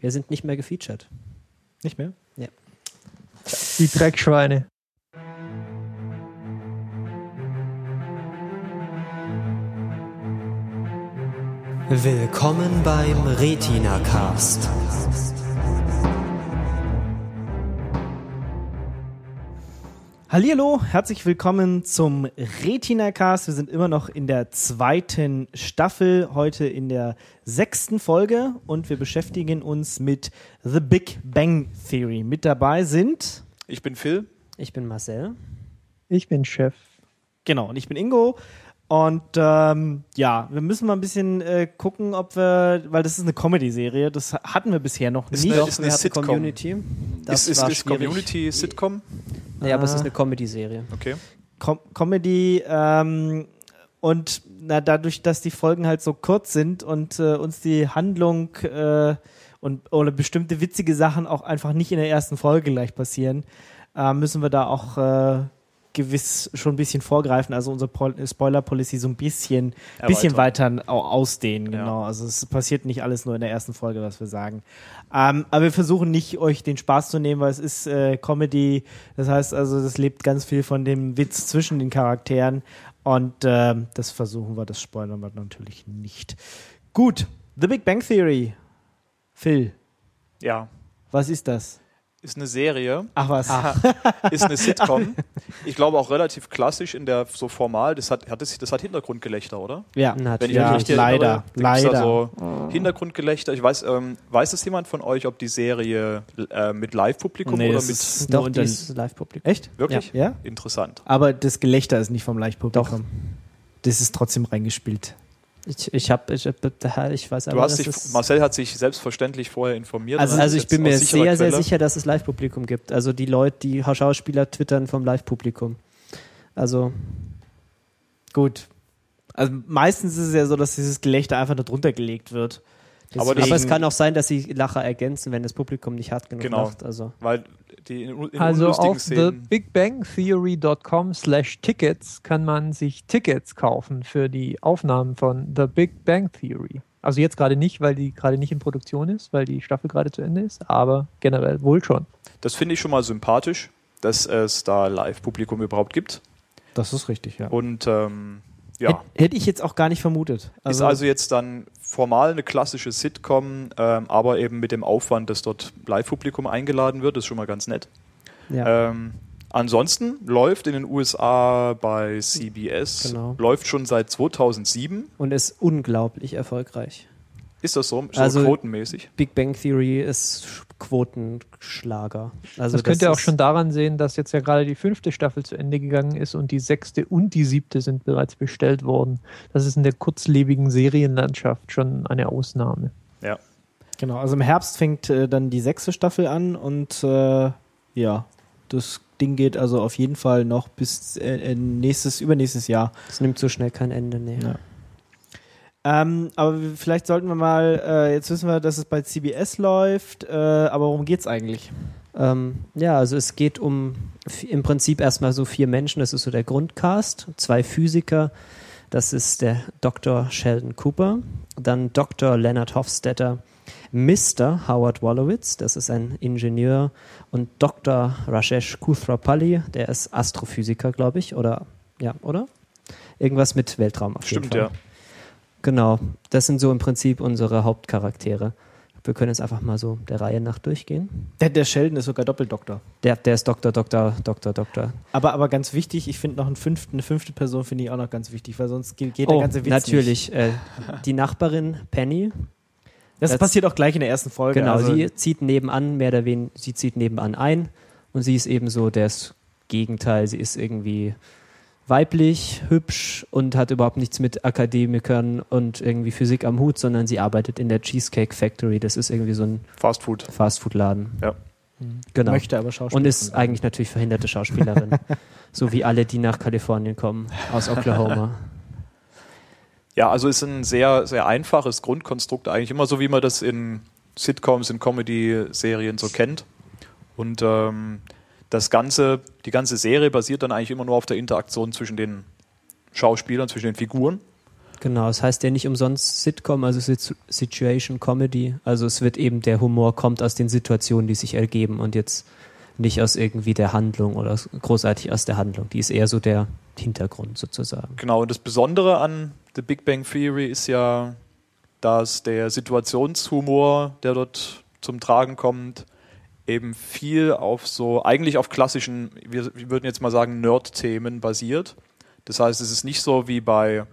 Wir sind nicht mehr gefeatured. Nicht mehr? Ja. Die Dreckschweine. Willkommen beim Retina Cast. Hallihallo, herzlich willkommen zum Retina Cast. Wir sind immer noch in der zweiten Staffel, heute in der sechsten Folge und wir beschäftigen uns mit The Big Bang Theory. Mit dabei sind Ich bin Phil. Ich bin Marcel. Ich bin Chef. Genau, und ich bin Ingo. Und ähm, ja, wir müssen mal ein bisschen äh, gucken, ob wir, weil das ist eine Comedy-Serie, das hatten wir bisher noch Ist nicht. eine- Doch, ist wir eine Sitcom. Community. Das ist ist, ist. Community Sitcom? Nee, aber es ist Ah. eine Comedy-Serie. Okay. Com Comedy ähm, und na, dadurch, dass die Folgen halt so kurz sind und äh, uns die Handlung äh, und oder bestimmte witzige Sachen auch einfach nicht in der ersten Folge gleich passieren, äh, müssen wir da auch äh, gewiss schon ein bisschen vorgreifen, also unsere Pol Spoiler Policy so ein bisschen, bisschen weiter au- ausdehnen, Ja. genau. Also es passiert nicht alles nur in der ersten Folge, was wir sagen. Ähm, aber wir versuchen nicht, euch den Spaß zu nehmen, weil es ist äh, Comedy. Das heißt also, das lebt ganz viel von dem Witz zwischen den Charakteren. Und ähm, das versuchen wir, das spoilern wir natürlich nicht. Gut, The Big Bang Theory. Phil, Ja. was ist das? Ist eine Serie, Ach was. ist eine Sitcom. Ich glaube auch relativ klassisch in der so formal. Das hat, hat das, das hat Hintergrundgelächter, oder? Ja, Wenn ich Natürlich. Ja, leider, erinnere, leider. So Hintergrundgelächter. Ich weiß, ähm, weiß das jemand von euch, ob die Serie äh, mit Live-Publikum Nee, oder das mit ist nur Doch, unter- die ist Live-Publikum. Echt? wirklich? Ja? Interessant. Aber das Gelächter ist nicht vom Leichtpublikum. Das ist trotzdem reingespielt. Ich, ich habe, ich, hab- ich weiß Du aber, hast dass dich, Marcel hat sich selbstverständlich vorher informiert. Also, also ich bin mir sehr, sehr Quelle- sicher, dass es Live-Publikum gibt. Also die Leute, die Schauspieler twittern vom Live-Publikum. Also Gut. Also meistens ist es ja so, dass dieses Gelächter einfach da drunter gelegt wird. Aber aber das- es kann auch sein, dass sie Lacher ergänzen, wenn das Publikum nicht hart genug Genau. lacht. Also Weil die in, in Also auf thebigbangtheory.com slash tickets kann man sich Tickets kaufen für die Aufnahmen von The Big Bang Theory. Also jetzt gerade nicht, weil die gerade nicht in Produktion ist, weil die Staffel gerade zu Ende ist, aber generell wohl schon. Das finde ich schon mal sympathisch, dass es da Live-Publikum überhaupt gibt. Das ist richtig, ja. Und ähm, ja, Hätt- Hätte ich jetzt auch gar nicht vermutet. ist also jetzt dann formal eine klassische Sitcom, ähm, aber eben mit dem Aufwand, dass dort Live-Publikum eingeladen wird, ist schon mal ganz nett. ja. Ähm, ansonsten läuft in den USA bei CBS, Genau. läuft schon seit 2007. und ist unglaublich erfolgreich. Ist das so, so Also- quotenmäßig? Big Bang Theory ist Sch- Quotenschlager. Also das könnt ihr auch schon daran sehen, dass jetzt ja gerade die fünfte Staffel zu Ende gegangen ist und die sechste und die siebte sind bereits bestellt worden. Das ist in der kurzlebigen Serienlandschaft schon eine Ausnahme. Ja. Genau, also im Herbst fängt äh, dann die sechste Staffel an und äh, ja, das Ding geht also auf jeden Fall noch bis äh, äh, nächstes, übernächstes Jahr. Es nimmt so schnell kein Ende. Nee. Ja. Ähm, aber vielleicht sollten wir mal, äh, jetzt wissen wir, dass es bei CBS läuft, äh, aber worum geht's eigentlich? Ähm, ja, also es geht um im Prinzip erstmal so vier Menschen, das ist so der Grundcast, zwei Physiker, das ist der Dr. Sheldon Cooper, dann Dr. Leonard Hofstetter, Mr. Howard Wolowitz, das ist ein Ingenieur, und Dr. Rajesh Kuthrapalli, der ist Astrophysiker, glaube ich, oder ja, oder? Irgendwas mit Weltraum auf jeden Stimmt, Fall. ja. Genau, das sind so im Prinzip unsere Hauptcharaktere. Wir können jetzt einfach mal so der Reihe nach durchgehen. Der, der Sheldon ist sogar Doppeldoktor. Der, der ist Doktor, Doktor, Doktor, Doktor. Aber, aber ganz wichtig, ich finde noch einen fünften, eine fünfte Person finde ich auch noch ganz wichtig, weil sonst geht, geht der oh, ganze Witz Nicht. natürlich. Äh, die Nachbarin Penny, Das, Das- passiert auch gleich in der ersten Folge. genau, also, sie zieht nebenan, mehr oder weniger, sie zieht nebenan ein und sie ist eben so das Gegenteil. Sie ist irgendwie weiblich, hübsch und hat überhaupt nichts mit Akademikern und irgendwie Physik am Hut, sondern sie arbeitet in der Cheesecake Factory. Das ist irgendwie so ein Fast Food. Fastfood-Laden. Ja. Genau. möchte aber Schauspieler Und ist eigentlich natürlich verhinderte Schauspielerin. so wie alle, die nach Kalifornien kommen, aus Oklahoma. Ja, also ist ein sehr, sehr einfaches Grundkonstrukt eigentlich, immer so wie man das in Sitcoms, in Comedy-Serien so kennt. Und ähm, das ganze, die ganze Serie basiert dann eigentlich immer nur auf der Interaktion zwischen den Schauspielern, zwischen den Figuren. Genau, es heißt ja nicht umsonst Sitcom, also Situ- Situation Comedy. Also es wird eben, der Humor kommt aus den Situationen, die sich ergeben und jetzt nicht aus irgendwie der Handlung oder großartig aus der Handlung. Die ist eher so der Hintergrund sozusagen. Genau, und das Besondere an The Big Bang Theory ist ja, dass der Situationshumor, der dort zum Tragen kommt, eben viel auf so, eigentlich auf klassischen, wir, wir würden jetzt mal sagen, Nerd-Themen basiert. Das heißt, es ist nicht so wie bei,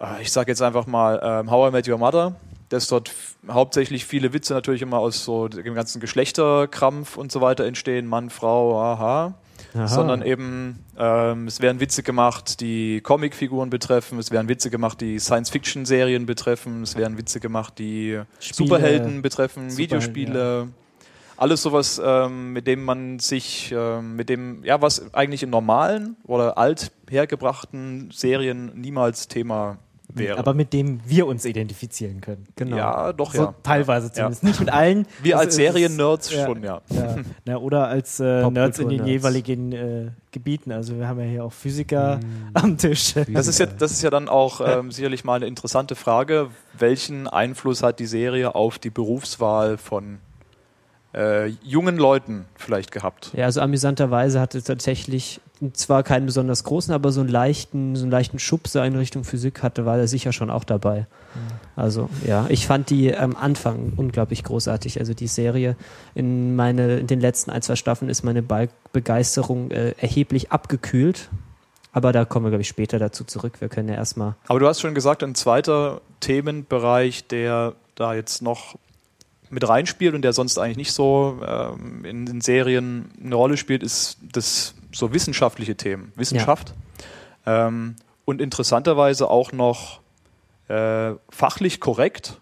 äh, ich sage jetzt einfach mal, ähm, How I Met Your Mother, dass dort hauptsächlich viele Witze natürlich immer aus so dem ganzen Geschlechterkrampf und so weiter entstehen, Mann, Frau, aha Aha. sondern eben ähm, es werden Witze gemacht, die Comicfiguren betreffen, es werden Witze gemacht, die Science-Fiction-Serien betreffen, es werden Witze gemacht, die Spiele, Superhelden betreffen, Superhelden, Videospiele, alles sowas, ähm, mit dem man sich, ähm, mit dem, ja, was eigentlich in normalen oder alt hergebrachten Serien niemals Thema wäre. Aber mit dem wir uns identifizieren können. Genau. ja, doch, So ja. teilweise zumindest. Nicht mit allen. Wir Also als Serien-Nerds ja. schon, ja. Ja. Na, oder als äh, Nerds in den Popkultur-Nerds. jeweiligen äh, Gebieten. Also wir haben ja hier auch Physiker am Tisch. Das ist, ja, das ist ja dann auch ähm, sicherlich mal eine interessante Frage. Welchen Einfluss hat die Serie auf die Berufswahl von äh, jungen Leuten vielleicht gehabt? Ja, also amüsanterweise hatte es tatsächlich zwar keinen besonders großen, aber so einen leichten, so einen leichten Schubser in Richtung Physik hatte, war er sicher schon auch dabei. Also ja, ich fand die am Anfang unglaublich großartig. Also die Serie in meine, in den letzten ein, zwei Staffeln ist meine Be Begeisterung äh, erheblich abgekühlt. Aber da kommen wir, glaube ich, später dazu zurück. Wir können ja erstmal. Aber du hast schon gesagt, ein zweiter Themenbereich, der da jetzt noch mit reinspielt und der sonst eigentlich nicht so ähm, in den Serien eine Rolle spielt, ist das so wissenschaftliche Themen, Wissenschaft. Ähm, und interessanterweise auch noch äh, fachlich korrekt.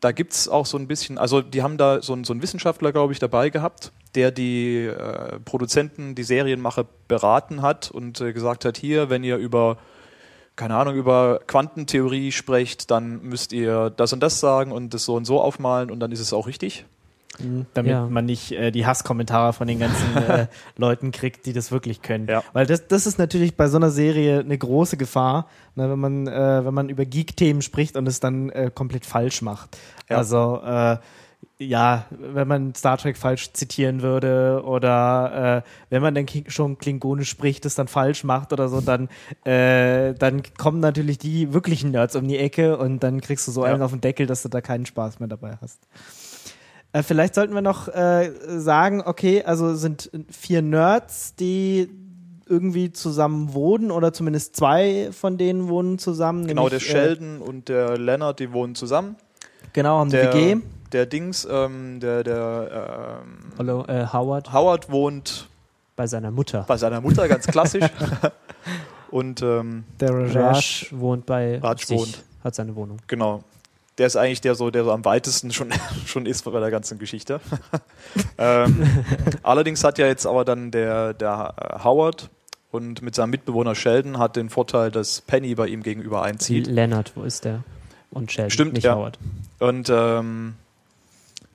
Da gibt es auch so ein bisschen, also die haben da so, einen- so einen Wissenschaftler, glaube ich, dabei gehabt, der die äh, Produzenten, die Serienmacher beraten hat und äh, gesagt hat, hier, wenn ihr über keine Ahnung, über Quantentheorie sprecht, dann müsst ihr das und das sagen und das so und so aufmalen und dann ist es auch richtig. Mhm, Damit Ja. man nicht äh, die Hasskommentare von den ganzen äh, Leuten kriegt, die das wirklich können. Ja. Weil das, das ist natürlich bei so einer Serie eine große Gefahr, ne, wenn man äh, wenn man über Geek-Themen spricht und es dann äh, komplett falsch macht. Ja. Also äh, ja, wenn man Star Trek falsch zitieren würde oder äh, wenn man dann schon Klingonisch spricht, das dann falsch macht oder so, dann, äh, dann kommen natürlich die wirklichen Nerds um die Ecke und dann kriegst du so Ja. einen auf den Deckel, dass du da keinen Spaß mehr dabei hast. Äh, vielleicht sollten wir noch äh, sagen, okay, also sind vier Nerds, die irgendwie zusammen wohnen oder zumindest zwei von denen wohnen zusammen. Genau, der nämlich, Sheldon und der Leonard, die wohnen zusammen. Äh, genau, haben Der, WG. Der Dings, ähm, der, der ähm, Hallo, äh, Howard Howard wohnt bei seiner Mutter. bei seiner Mutter, ganz klassisch. und ähm, Der Raj Raj. wohnt bei Raj sich, wohnt. hat seine Wohnung. genau. Der ist eigentlich der so, der so am weitesten schon, schon ist bei der ganzen Geschichte. ähm, allerdings hat ja jetzt aber dann der, der Howard und mit seinem Mitbewohner Sheldon hat den Vorteil, dass Penny bei ihm gegenüber einzieht. Leonard, wo ist der? Und Sheldon, Stimmt, nicht ja. Howard. Und ähm,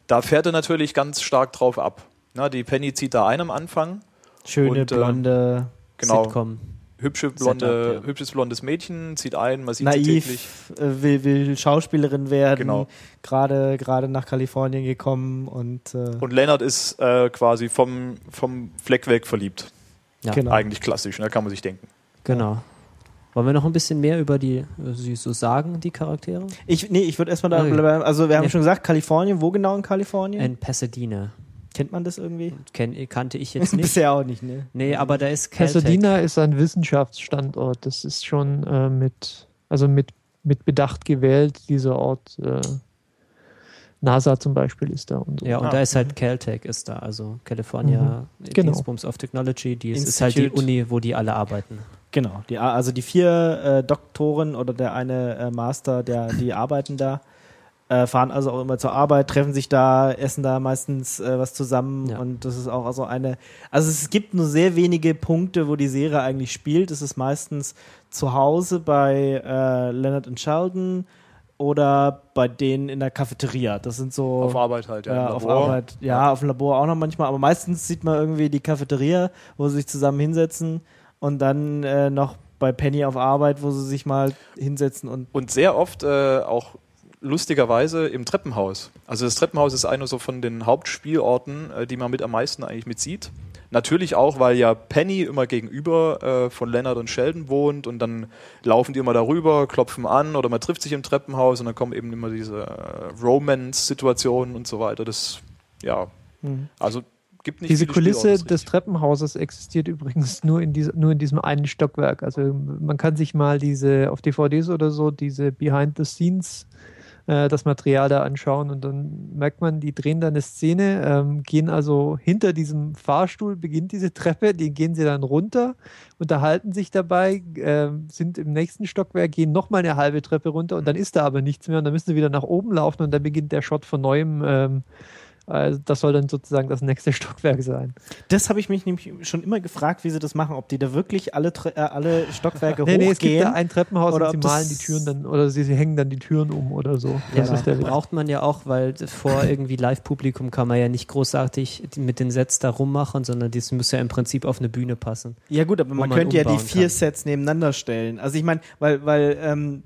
da fährt er natürlich ganz stark drauf ab. Na, die Penny zieht da ein am Anfang. Schöne, Und, äh, blonde, Genau. Sitcom. Hübsche blonde, Setup, ja. hübsches blondes Mädchen zieht ein, man sieht naiv, äh, will, will Schauspielerin werden, Genau. gerade gerade nach Kalifornien gekommen und, äh, Und Leonard ist äh, quasi vom, vom Fleck weg verliebt. Ja, genau. Eigentlich klassisch, da kann man sich denken. genau. Wollen wir noch ein bisschen mehr über die, äh, sie so sagen, die Charaktere? Ich, nee, ich würde erstmal da ja. bleiben. Also wir haben Ja. schon gesagt, Kalifornien, wo genau in Kalifornien? In Pasadena. Kennt man das irgendwie? Kenn, kannte ich jetzt nicht. Bisher auch nicht, ne? nee, aber da ist Caltech. Pasadena ist ein Wissenschaftsstandort. Das ist schon äh, mit, also mit, mit Bedacht gewählt, dieser Ort. Äh, NASA zum Beispiel ist da und so. Ja, und Ah. da ist halt Caltech ist da, also California Genau. Dingsbums of Technology, die ist, ist halt die. Uni, wo die alle arbeiten. Genau. Die, also die vier äh, Doktoren oder der eine äh, Master, der, die arbeiten da, äh, fahren also auch immer zur Arbeit, treffen sich da, essen da meistens äh, was zusammen Ja. und das ist auch also eine. Also es gibt nur sehr wenige Punkte, wo die Serie eigentlich spielt. Es ist meistens zu Hause bei äh, Leonard und Sheldon oder bei denen in der Cafeteria. Das sind so Auf Arbeit halt, ja. auf Labor. Arbeit. Ja, auf dem Labor auch noch manchmal. Aber meistens sieht man irgendwie die Cafeteria, wo sie sich zusammen hinsetzen und dann äh, noch bei Penny auf Arbeit, wo sie sich mal hinsetzen und Und sehr oft äh, auch lustigerweise im Treppenhaus. Also das Treppenhaus ist einer so von den Hauptspielorten, äh, die man mit am meisten eigentlich mit sieht. Natürlich auch, weil ja Penny immer gegenüber äh, von Leonard und Sheldon wohnt und dann laufen die immer darüber, klopfen an oder man trifft sich im Treppenhaus und dann kommen eben immer diese äh, Romance-Situationen und so weiter. Das, ja, Mhm. also gibt nicht Diese Kulisse des Treppenhauses existiert übrigens nur in, diese, nur in diesem einen Stockwerk. Also man kann sich mal diese auf DVDs oder so diese Behind the Scenes äh, das Material da anschauen und dann merkt man, die drehen da eine Szene, ähm, gehen also hinter diesem Fahrstuhl, beginnt diese Treppe, die gehen sie dann runter, unterhalten sich dabei, ähm, sind im nächsten Stockwerk, gehen nochmal eine halbe Treppe runter und dann ist da aber nichts mehr und dann müssen sie wieder nach oben laufen und dann beginnt der Shot von neuem. Ähm, also das soll dann sozusagen das nächste Stockwerk sein. Das habe ich mich nämlich schon immer gefragt, wie sie das machen, ob die da wirklich alle, äh, alle Stockwerke Nee, nee, es gibt hochgehen. da ein Treppenhaus Oder und sie malen die Türen dann oder sie, sie hängen dann die Türen um oder so. Ja, Das ist der braucht man ja auch, weil vor irgendwie Live-Publikum kann man ja nicht großartig mit den Sets da rummachen, sondern das muss ja im Prinzip auf eine Bühne passen. ja gut, aber man, man könnte ja die vier kann. Sets nebeneinander stellen. Also ich meine, weil, weil ähm,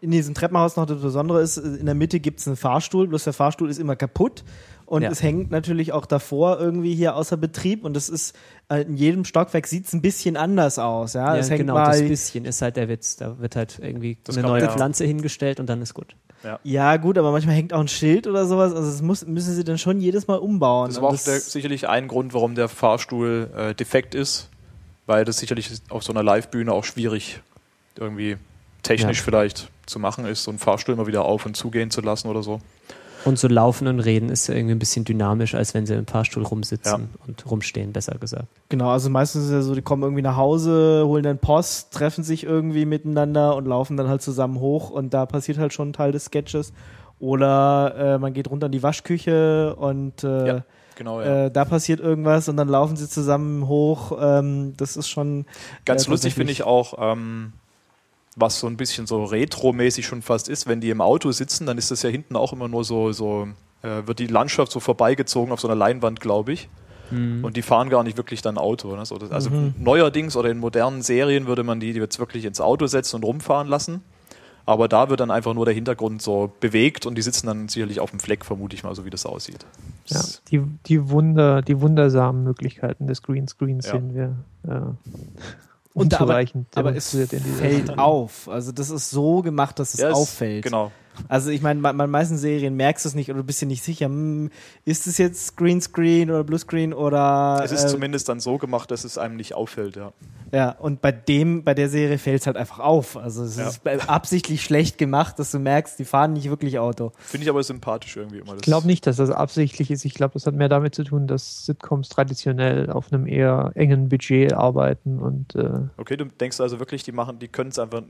in diesem Treppenhaus noch das Besondere ist, in der Mitte gibt es einen Fahrstuhl, bloß der Fahrstuhl ist immer kaputt. Und Ja. es hängt natürlich auch davor irgendwie hier außer Betrieb und das ist äh, in jedem Stockwerk sieht es ein bisschen anders aus. Ja, Ja, es hängt genau, mal, das bisschen ist halt der Witz. Da wird halt irgendwie Das eine neue ja- Pflanze hingestellt und dann ist gut. Ja, gut, aber manchmal hängt auch ein Schild oder sowas. Also das muss, müssen sie dann schon jedes Mal umbauen. Das war auch das- der, sicherlich ein Grund, warum der Fahrstuhl äh, defekt ist, weil das sicherlich auf so einer Live-Bühne auch schwierig irgendwie technisch Ja. vielleicht zu machen ist, so einen Fahrstuhl immer wieder auf und zugehen zu lassen oder so. Und so laufen und reden ist ja irgendwie ein bisschen dynamisch, als wenn sie im Fahrstuhl rumsitzen Ja. und rumstehen, besser gesagt. Genau, also meistens ist es ja so, die kommen irgendwie nach Hause, holen dann Post, treffen sich irgendwie miteinander und laufen dann halt zusammen hoch und da passiert halt schon ein Teil des Sketches. Oder äh, man geht runter in die Waschküche und äh, Ja, Genau, ja. äh, da passiert irgendwas und dann laufen sie zusammen hoch. Ähm, das ist schon Ganz ja, lustig finde ich auch, ähm, was so ein bisschen so retro-mäßig schon fast ist, wenn die im Auto sitzen, dann ist das ja hinten auch immer nur so, so äh, wird die Landschaft so vorbeigezogen auf so einer Leinwand, glaube ich. Und die fahren gar nicht wirklich dann Auto. Ne? So, das, also Mhm. neuerdings oder in modernen Serien würde man die, die jetzt wirklich ins Auto setzen und rumfahren lassen. Aber da wird dann einfach nur der Hintergrund so bewegt und die sitzen dann sicherlich auf dem Fleck, vermute ich mal, so wie das aussieht. Ja, die, die, Wunder, die wundersamen Möglichkeiten des Greenscreens Ja. sehen wir äh, Und aber- unzureichend aber es fällt auf. Also das ist so gemacht, dass es Ja, es- auffällt. Genau. Also ich meine, bei, meisten Serien merkst du es nicht oder du bist dir nicht sicher, hm, ist es jetzt Greenscreen oder Bluescreen oder Es ist äh, zumindest dann so gemacht, dass es einem nicht auffällt, ja. ja und bei dem, bei der Serie fällt es halt einfach auf. Also es Ja. ist absichtlich schlecht gemacht, dass du merkst, die fahren nicht wirklich Auto. Finde ich aber sympathisch irgendwie immer. Ich glaube nicht, dass das absichtlich ist. Ich glaube, das hat mehr damit zu tun, dass Sitcoms traditionell auf einem eher engen Budget arbeiten und äh, Okay, du denkst also wirklich, die machen, die können es einfach.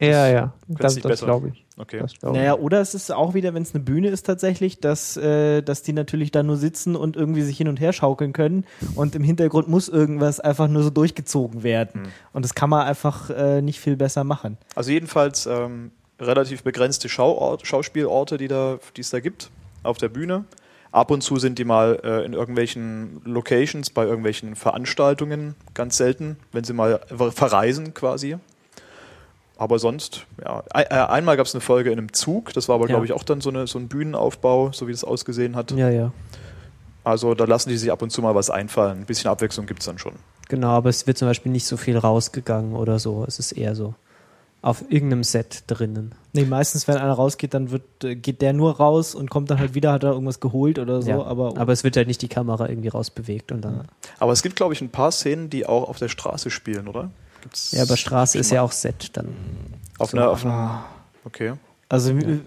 Ja, ja, das, das besser. glaube ich. Okay. Das glaub Naja, oder es ist auch wieder, wenn es eine Bühne ist tatsächlich, dass, äh, dass die natürlich da nur sitzen und irgendwie sich hin und her schaukeln können und im Hintergrund muss irgendwas einfach nur so durchgezogen werden. Hm. Und das kann man einfach äh, nicht viel besser machen. Also jedenfalls ähm, relativ begrenzte Schauort, Schauspielorte, die da, die es da gibt auf der Bühne. Ab und zu sind die mal äh, in irgendwelchen Locations, bei irgendwelchen Veranstaltungen, ganz selten, wenn sie mal verreisen quasi. Aber sonst, ja. Äh, Einmal gab es eine Folge in einem Zug, das war aber, Ja. glaube ich, auch dann so, eine, so ein Bühnenaufbau, so wie das ausgesehen hat. Ja, ja. Also da lassen die sich ab und zu mal was einfallen. Ein bisschen Abwechslung gibt es dann schon. Genau, aber es wird zum Beispiel nicht so viel rausgegangen oder so. Es ist eher so auf irgendeinem Set drinnen. Nee, meistens, wenn einer rausgeht, dann wird, äh, geht der nur raus und kommt dann halt wieder, hat er irgendwas geholt oder so. ja. Aber, aber es wird halt nicht die Kamera irgendwie rausbewegt und dann. Aber es gibt, glaube ich, ein paar Szenen, die auch auf der Straße spielen, oder? Gibt's Ja, aber Straße ist ja auch Set dann. Auf einer, auf einer, okay. also äh,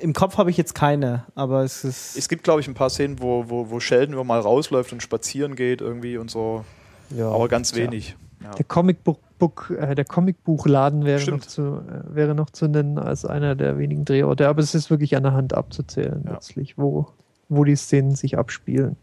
im Kopf habe ich jetzt keine, aber es ist. Es gibt, glaube ich, ein paar Szenen, wo, wo, wo Sheldon immer mal rausläuft und spazieren geht irgendwie und so. Ja. Aber ganz wenig. Ja. Der Comicbuch, Book, äh, der Comicbuchladen wäre noch, zu, äh, wäre noch zu nennen als einer der wenigen Drehorte, aber es ist wirklich an der Hand abzuzählen Ja. letztlich, wo, wo die Szenen sich abspielen.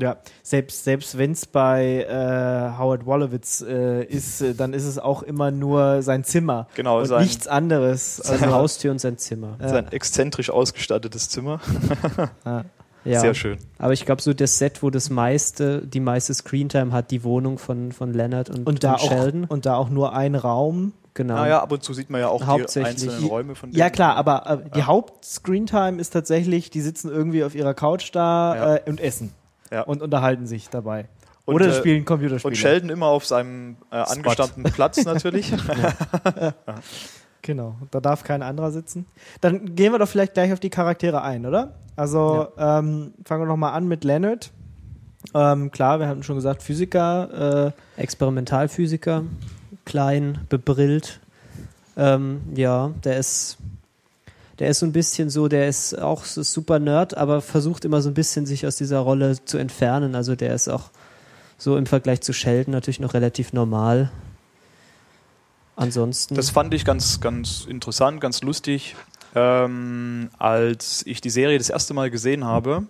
Ja, selbst, selbst wenn es bei äh, Howard Wolowitz äh, ist, äh, dann ist es auch immer nur sein Zimmer Genau, und sein, nichts anderes. Seine Also, Haustür und sein Zimmer. Ja. sein exzentrisch ausgestattetes Zimmer. ja. Ja. Sehr schön. Aber ich glaube, so das Set, wo das meiste, die meiste Screentime hat, die Wohnung von, von Leonard und, Und da, und auch, Sheldon. und da auch nur ein Raum. Genau. Naja, ab und zu sieht man ja auch die einzelnen Räume von denen. Ja klar, aber äh, die Haupt-Screentime ist tatsächlich, die sitzen irgendwie auf ihrer Couch da Ja. äh, und essen Ja. und unterhalten sich dabei. Und, Oder äh, spielen Computerspiele. Und Sheldon immer auf seinem äh, angestammten Platz natürlich. Genau, da darf kein anderer sitzen. Dann gehen wir doch vielleicht gleich auf die Charaktere ein, oder? Also ähm, fangen wir noch mal an mit Leonard. Ähm, klar, wir hatten schon gesagt, Physiker. Äh, Experimentalphysiker, klein, bebrillt. Ähm, ja, der ist, der ist so ein bisschen so, der ist auch so super Nerd, aber versucht immer so ein bisschen sich aus dieser Rolle zu entfernen. Also der ist auch so im Vergleich zu Sheldon natürlich noch relativ normal. Ansonsten. Das fand ich ganz, ganz interessant, ganz lustig. Ähm, als ich die Serie das erste Mal gesehen habe,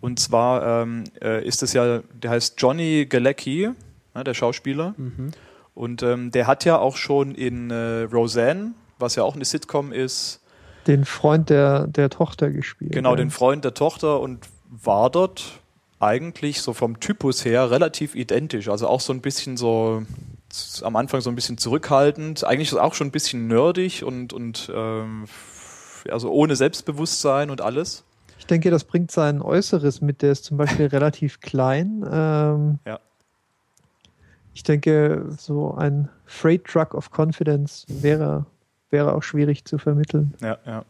und zwar ähm, äh, ist es ja, der heißt Johnny Galecki, ne, der Schauspieler. mhm. Und ähm, der hat ja auch schon in äh, Roseanne, was ja auch eine Sitcom ist, Den Freund der, der Tochter gespielt. genau ja. den Freund der Tochter und war dort eigentlich so vom Typus her relativ identisch. Also auch so ein bisschen so am Anfang so ein bisschen zurückhaltend, eigentlich auch schon ein bisschen nerdig und, und ähm, also ohne Selbstbewusstsein und alles. Ich denke, das bringt sein Äußeres mit. Der ist zum Beispiel relativ klein. Ähm, Ja. Ich denke, so ein Freight Truck of Confidence wäre, wäre auch schwierig zu vermitteln. Ja, ja.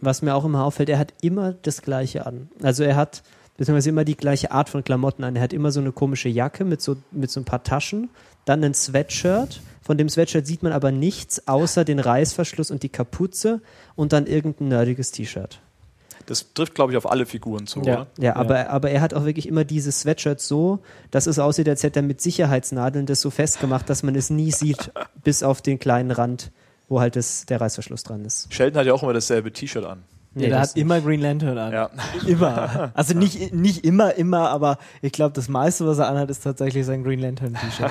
Was mir auch immer auffällt, er hat immer das Gleiche an. Also er hat beziehungsweise immer die gleiche Art von Klamotten an. Er hat immer so eine komische Jacke mit so, mit so ein paar Taschen, dann ein Sweatshirt. Von dem Sweatshirt sieht man aber nichts außer den Reißverschluss und die Kapuze und dann irgendein nerdiges T-Shirt. Das trifft, glaube ich, auf alle Figuren zu, Ja. oder? Ja, aber, aber er hat auch wirklich immer dieses Sweatshirt so, dass es aussieht, als hätte er mit Sicherheitsnadeln das so festgemacht, dass man es nie sieht, bis auf den kleinen Rand, wo halt das, der Reißverschluss dran ist. Sheldon hat ja auch immer dasselbe T-Shirt an. Nee, der hat immer Green Lantern an. Ja. Immer. Also nicht, nicht immer, immer, aber ich glaube, das meiste, was er anhat, ist tatsächlich sein Green Lantern T-Shirt.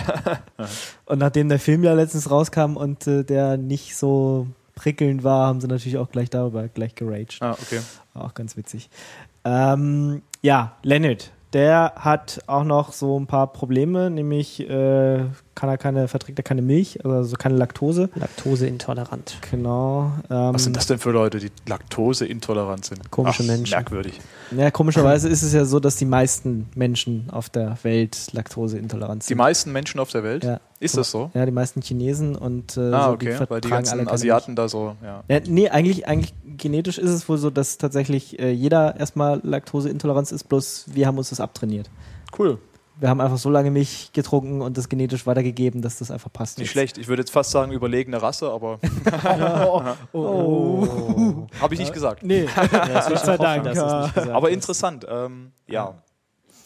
und nachdem der Film ja letztens rauskam und äh, der nicht so prickelnd war, haben sie natürlich auch gleich darüber gleich geraged. Ah, okay. Auch ganz witzig. Ähm, ja, Leonard, der hat auch noch so ein paar Probleme, nämlich äh, kann er keine, verträgt er keine Milch, also keine Laktose. Laktoseintolerant. Genau. Ähm, Was sind das denn für Leute, die laktoseintolerant sind? Komische Ach, Menschen. Merkwürdig. Ja, komischerweise ist es ja so, dass die meisten Menschen auf der Welt laktoseintolerant Die sind. meisten Menschen auf der Welt? Ja. Ist das so? Ja, die meisten Chinesen und äh, Ah, so, okay, weil die ganzen Asiaten da so, ja. Ja, nee, eigentlich, eigentlich genetisch ist es wohl so, dass tatsächlich äh, jeder erstmal Laktoseintoleranz ist, bloß wir haben uns das abtrainiert. Cool. Wir haben einfach so lange Milch getrunken und das genetisch weitergegeben, dass das einfach passt. Nicht jetzt. schlecht. Ich würde jetzt fast sagen, überlegene Rasse, aber Oh. habe ich nicht gesagt. Nee, Gott sei Dank. dass es nicht gesagt Aber ist. interessant. Ähm, ja.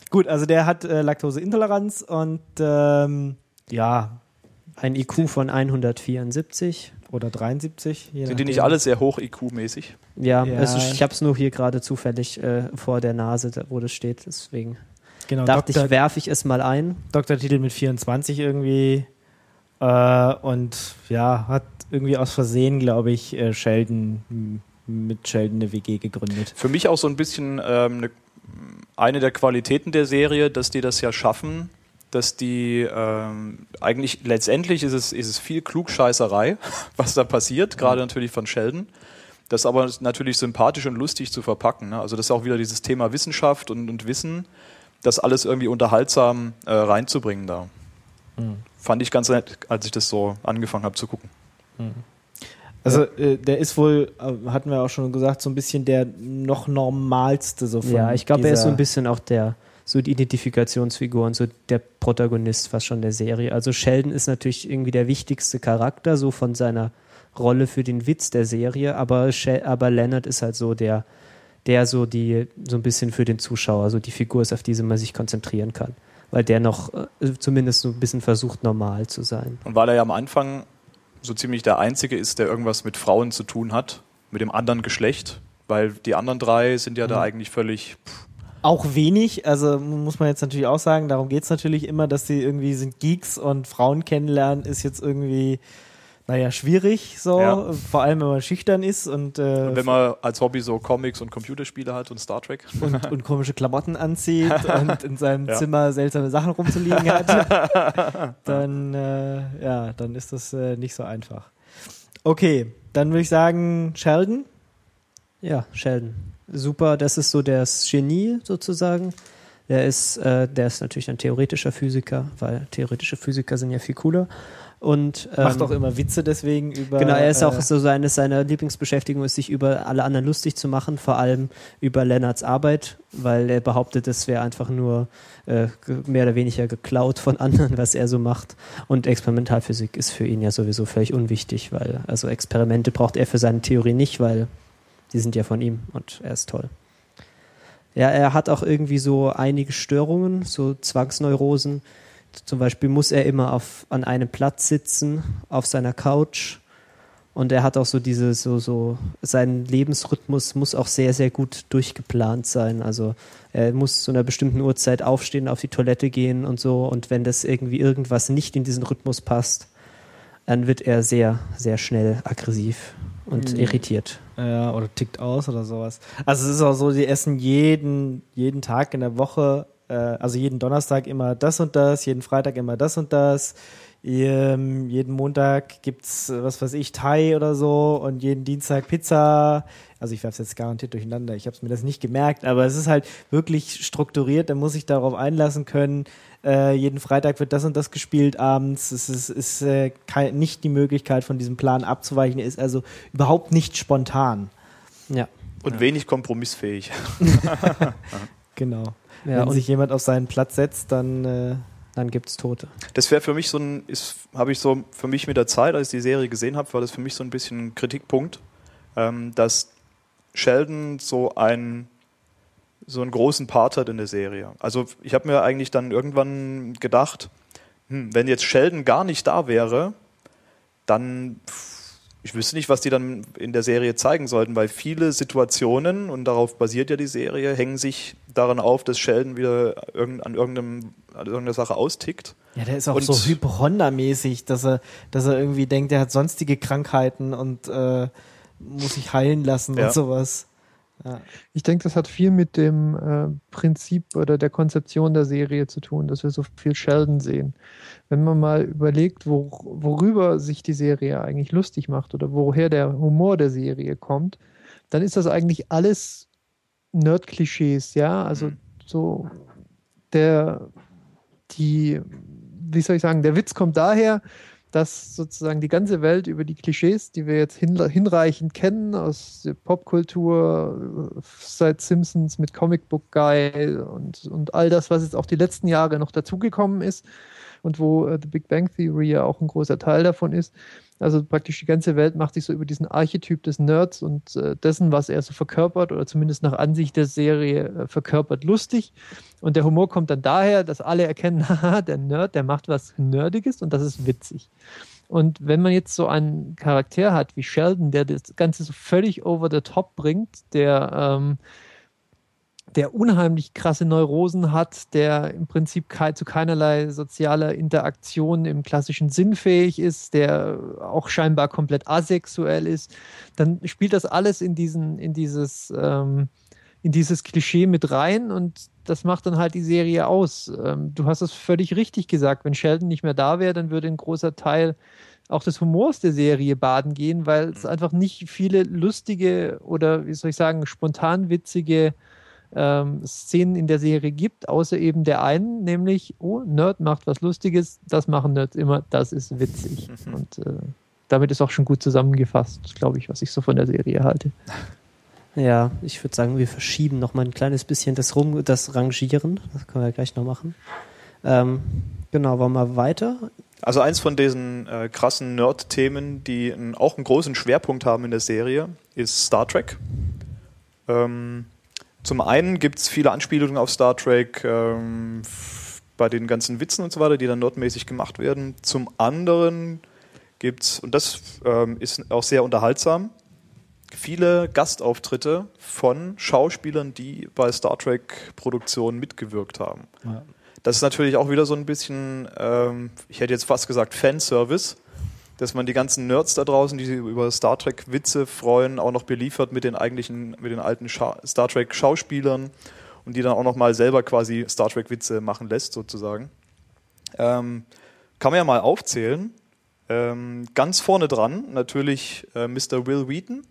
Gut, also der hat äh, Laktoseintoleranz und ähm, ja, Ein IQ von 174. oder 73. Je Sind die nicht alle sehr hoch IQ-mäßig? Ja, Ja. Also ich habe es nur hier gerade zufällig äh, vor der Nase, da, wo das steht. Deswegen Genau, dachte Doktor, ich, werfe ich es mal ein. Doktortitel mit 24 irgendwie. Äh, und ja, hat irgendwie aus Versehen, glaube ich, äh, Sheldon mit Sheldon eine WG gegründet. Für mich auch so ein bisschen ähm, ne, eine der Qualitäten der Serie, dass die das ja schaffen, dass die ähm, eigentlich letztendlich ist es, ist es viel Klugscheißerei, was da passiert, gerade natürlich von Sheldon. Das aber natürlich sympathisch und lustig zu verpacken. Ne? Also das ist auch wieder dieses Thema Wissenschaft und, und Wissen, das alles irgendwie unterhaltsam äh, reinzubringen da. Fand ich ganz nett, als ich das so angefangen habe zu gucken. Also äh, der ist wohl, äh, hatten wir auch schon gesagt, so ein bisschen der noch normalste so von Ja, ich glaube, er ist so ein bisschen auch der, so die Identifikationsfigur und so der Protagonist fast schon der Serie. Also Sheldon ist natürlich irgendwie der wichtigste Charakter, so von seiner Rolle für den Witz der Serie, aber, aber Leonard ist halt so der, der so die, so ein bisschen für den Zuschauer, so die Figur ist, auf die man sich konzentrieren kann. Weil der noch äh, zumindest so ein bisschen versucht, normal zu sein. Und weil er ja am Anfang so ziemlich der Einzige ist, der irgendwas mit Frauen zu tun hat, mit dem anderen Geschlecht, weil die anderen drei sind ja da eigentlich völlig. Auch wenig, also muss man jetzt natürlich auch sagen, darum geht es natürlich immer, dass sie irgendwie sind Geeks und Frauen kennenlernen ist jetzt irgendwie, naja, schwierig so, Ja. vor allem wenn man schüchtern ist und, äh, Und wenn man als Hobby so Comics und Computerspiele hat und Star Trek. und, und komische Klamotten anzieht und in seinem Ja. Zimmer seltsame Sachen rumzuliegen hat, dann, äh, ja, dann ist das äh, nicht so einfach. Okay, dann würde ich sagen, Sheldon. Ja, Sheldon. Super, das ist so das Genie sozusagen. Der ist, äh, der ist natürlich ein theoretischer Physiker, weil theoretische Physiker sind ja viel cooler. Und ähm, Macht auch immer Witze deswegen über. Genau, er ist auch äh, so seine seiner Lieblingsbeschäftigung ist, sich über alle anderen lustig zu machen, vor allem über Lennarts Arbeit, weil er behauptet, das wäre einfach nur äh, mehr oder weniger geklaut von anderen, was er so macht. Und Experimentalphysik ist für ihn ja sowieso völlig unwichtig, weil also Experimente braucht er für seine Theorie nicht, weil die sind ja von ihm und er ist toll. Ja, er hat auch irgendwie so einige Störungen, so Zwangsneurosen. Zum Beispiel muss er immer auf, an einem Platz sitzen, auf seiner Couch. Und er hat auch so diese, so, so, sein Lebensrhythmus muss auch sehr, sehr gut durchgeplant sein. Also er muss zu einer bestimmten Uhrzeit aufstehen, auf die Toilette gehen und so. Und wenn das irgendwie irgendwas nicht in diesen Rhythmus passt, dann wird er sehr, sehr schnell aggressiv und Mhm. irritiert. Ja, oder tickt aus oder sowas. Also es ist auch so, die essen jeden, jeden Tag in der Woche, äh, also jeden Donnerstag immer das und das, jeden Freitag immer das und das. Ähm, jeden Montag gibt's, äh, was weiß ich, Thai oder so und jeden Dienstag Pizza. Also ich werf's jetzt garantiert durcheinander, ich habe mir das nicht gemerkt, aber es ist halt wirklich strukturiert, da muss ich darauf einlassen können. Äh, jeden Freitag wird das und das gespielt abends. Es ist, ist äh, kein, nicht die Möglichkeit, von diesem Plan abzuweichen. Er ist also überhaupt nicht spontan. Ja. Und wenig kompromissfähig. Genau. Ja Wenn und sich jemand auf seinen Platz setzt, dann äh, dann gibt's Tote. Das wäre für mich so ein, habe ich so für mich mit der Zeit, als ich die Serie gesehen habe, war das für mich so ein bisschen ein Kritikpunkt, ähm, dass Sheldon so ein so einen großen Part hat in der Serie. Also ich habe mir eigentlich dann irgendwann gedacht, hm, wenn jetzt Sheldon gar nicht da wäre, dann ich wüsste nicht, was die dann in der Serie zeigen sollten, weil viele Situationen, und darauf basiert ja die Serie, hängen sich daran auf, dass Sheldon wieder irgend, an, irgendeinem, an irgendeiner Sache austickt. ja, der ist auch Und- so Hypochonda-mäßig, dass er, dass er irgendwie denkt, er hat sonstige Krankheiten und äh, muss sich heilen lassen Ja. und sowas. Ja. Ich denke, das hat viel mit dem äh, Prinzip oder der Konzeption der Serie zu tun, dass wir so viel Sheldon sehen. Wenn man mal überlegt, wo, worüber sich die Serie eigentlich lustig macht oder woher der Humor der Serie kommt, dann ist das eigentlich alles Nerd-Klischees, ja. Also Mhm. so der, die, wie soll ich sagen, der Witz kommt daher, dass sozusagen die ganze Welt über die Klischees, die wir jetzt hin, hinreichend kennen aus der Popkultur, seit Simpsons mit Comic Book Guy und, und all das, was jetzt auch die letzten Jahre noch dazugekommen ist und wo äh, The Big Bang Theory ja auch ein großer Teil davon ist. Also praktisch die ganze Welt macht sich so über diesen Archetyp des Nerds und äh, dessen, was er so verkörpert oder zumindest nach Ansicht der Serie äh, verkörpert, lustig. Und der Humor kommt dann daher, dass alle erkennen, haha, der Nerd, der macht was Nerdiges und das ist witzig. Und wenn man jetzt so einen Charakter hat wie Sheldon, der das Ganze so völlig over the top bringt, der, ähm, der unheimlich krasse Neurosen hat, der im Prinzip zu keinerlei sozialer Interaktion im klassischen Sinn fähig ist, der auch scheinbar komplett asexuell ist, dann spielt das alles in diesen, in dieses, ähm, in dieses Klischee mit rein und das macht dann halt die Serie aus. Ähm, du hast es völlig richtig gesagt. Wenn Sheldon nicht mehr da wäre, dann würde ein großer Teil auch des Humors der Serie baden gehen, weil es einfach nicht viele lustige oder wie soll ich sagen, spontan witzige ähm, Szenen in der Serie gibt, außer eben der einen, nämlich, oh, Nerd macht was Lustiges, das machen Nerds immer, das ist witzig. Und äh, damit ist auch schon gut zusammengefasst, glaube ich, was ich so von der Serie halte. Ja, ich würde sagen, wir verschieben noch mal ein kleines bisschen das Rum, das Rangieren. Das können wir ja gleich noch machen. Ähm, genau, wollen wir weiter? Also eins von diesen äh, krassen Nerd-Themen, die auch einen großen Schwerpunkt haben in der Serie, ist Star Trek. Ähm, zum einen gibt es viele Anspielungen auf Star Trek ähm, bei den ganzen Witzen und so weiter, die dann nerdmäßig gemacht werden. Zum anderen gibt es, und das ähm, ist auch sehr unterhaltsam, viele Gastauftritte von Schauspielern, die bei Star Trek-Produktionen mitgewirkt haben. Das ist natürlich auch wieder so ein bisschen, ähm, ich hätte jetzt fast gesagt Fanservice. Dass man die ganzen Nerds da draußen, die sich über Star Trek Witze freuen, auch noch beliefert mit den eigentlichen, mit den alten Scha Star Trek Schauspielern und die dann auch noch mal selber quasi Star Trek Witze machen lässt sozusagen. Ähm, kann man ja mal aufzählen. Ähm, ganz vorne dran natürlich äh, Mr. Will Wheaton,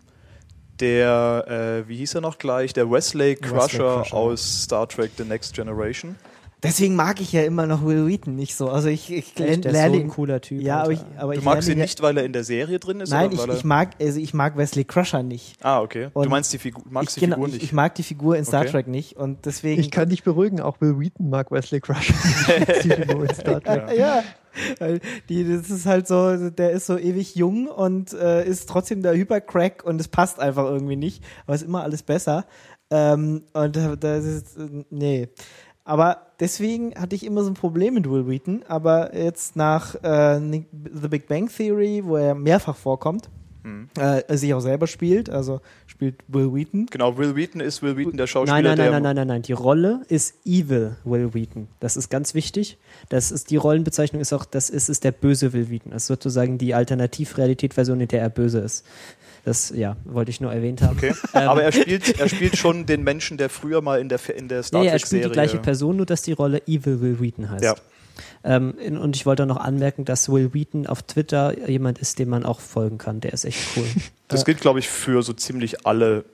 der, äh, wie hieß er noch gleich, der Wesley Crusher, Crusher. aus Star Trek The Next Generation. Deswegen mag ich ja immer noch Will Wheaton nicht so. Also ich, ich Echt, der ist lerne so ein cooler Typ. Ja, aber ich, aber Du ich magst ihn nicht, weil er in der Serie drin ist? Nein, oder ich, weil ich mag, also ich mag Wesley Crusher nicht. Ah, okay. Und du meinst die Figur, magst ich, die genau, Figur ich, nicht? ich mag die Figur in Star Okay. Trek nicht und deswegen. Ich kann dich beruhigen, auch Will Wheaton mag Wesley Crusher. die Figur in Star Trek. Ja. ja, weil die, das ist halt so, der ist so ewig jung und äh, ist trotzdem der Hypercrack und es passt einfach irgendwie nicht, aber ist immer alles besser. Ähm, und da- das ist, äh, nee. Aber deswegen hatte ich immer so ein Problem mit Will Wheaton, aber jetzt nach äh, The Big Bang Theory, wo er mehrfach vorkommt, Hm. äh, sich auch selber spielt, also spielt Will Wheaton. Genau, Will Wheaton ist Will Wheaton der Schauspieler, Nein, nein, nein, nein, nein, nein, nein. Die Rolle ist Evil Will Wheaton. Das ist ganz wichtig. Das ist die Rollenbezeichnung ist auch, das ist, ist der böse Will Wheaton. Das ist sozusagen die Alternativrealität-Version, in der er böse ist. Das, ja, wollte ich nur erwähnt haben. Okay. Ähm, Aber er spielt, er spielt schon den Menschen, der früher mal in der, in der Star ja, ja, er spielt die gleiche Person, nur dass die Rolle Evil Will Wheaton heißt. Ja. Ähm, in, und ich wollte auch noch anmerken, dass Will Wheaton auf Twitter jemand ist, dem man auch folgen kann. Der ist echt cool. Das gilt, glaube ich, für so ziemlich alle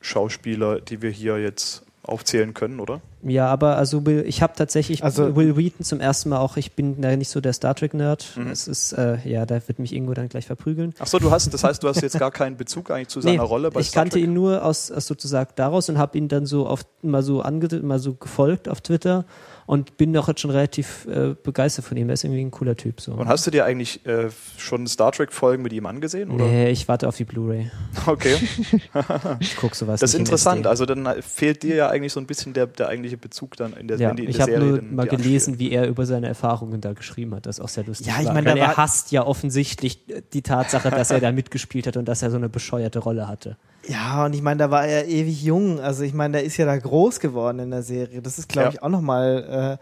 Schauspieler, die wir hier jetzt aufzählen können, oder? Ja, aber also Will, ich habe tatsächlich Also- Will Wheaton zum ersten Mal auch, ich bin da nicht so der Star Trek-Nerd. Mhm. Es ist, äh, ja, da wird mich Ingo dann gleich verprügeln. Achso, du hast, das heißt, du hast jetzt gar keinen Bezug eigentlich zu seiner Rolle bei ich Star kannte Trek? ihn nur aus, aus sozusagen daraus und habe ihn dann so auf mal so ange mal so gefolgt auf Twitter und bin doch jetzt schon relativ äh, begeistert von ihm. Er ist irgendwie ein cooler Typ so. Und hast du dir eigentlich äh, schon Star Trek-Folgen mit ihm angesehen? Oder? Nee, ich warte auf die Blu-ray. Okay, Ich guck sowas das ist in interessant. SD. Also dann fehlt dir ja eigentlich so ein bisschen der, der eigentliche Bezug dann in der, ja, in ich der habe Serie nur dann mal die gelesen, wie er über seine Erfahrungen da geschrieben hat. Das ist auch sehr lustig. Ja, ich meine, er hasst ja offensichtlich die Tatsache, dass er da mitgespielt hat und dass er so eine bescheuerte Rolle hatte. Ja, und ich meine, da war er ewig jung. Also ich meine, der ist ja da groß geworden in der Serie. Das ist, glaube Ja. ich, auch nochmal.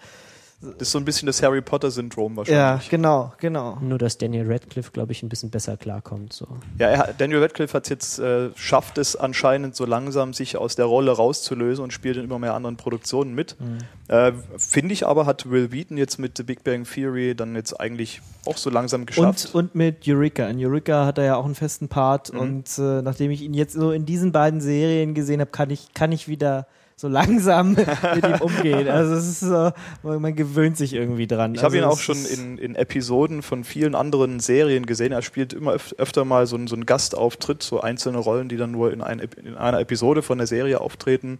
Das ist so ein bisschen das Harry Potter-Syndrom Äh, ja, wahrscheinlich. genau, genau. Nur, dass Daniel Radcliffe, glaube ich, ein bisschen besser klarkommt. So. Ja, er, Daniel Radcliffe hat jetzt äh, schafft es anscheinend so langsam, sich aus der Rolle rauszulösen und spielt in immer mehr anderen Produktionen mit. Mhm. Äh, Finde ich aber, hat Will Wheaton jetzt mit The Big Bang Theory dann jetzt eigentlich auch so langsam geschafft. Und, und mit Eureka. In Eureka hat er ja auch einen festen Part. Mhm. Und äh, nachdem ich ihn jetzt so in diesen beiden Serien gesehen habe, kann ich, kann ich wieder so langsam mit ihm umgehen. Also es ist so, man gewöhnt sich irgendwie dran. ich habe also ihn auch schon in, in Episoden von vielen anderen Serien gesehen. Er spielt immer öf öfter mal so, einen- so einen Gastauftritt, so einzelne Rollen, die dann nur in, ein, in einer Episode von der Serie auftreten.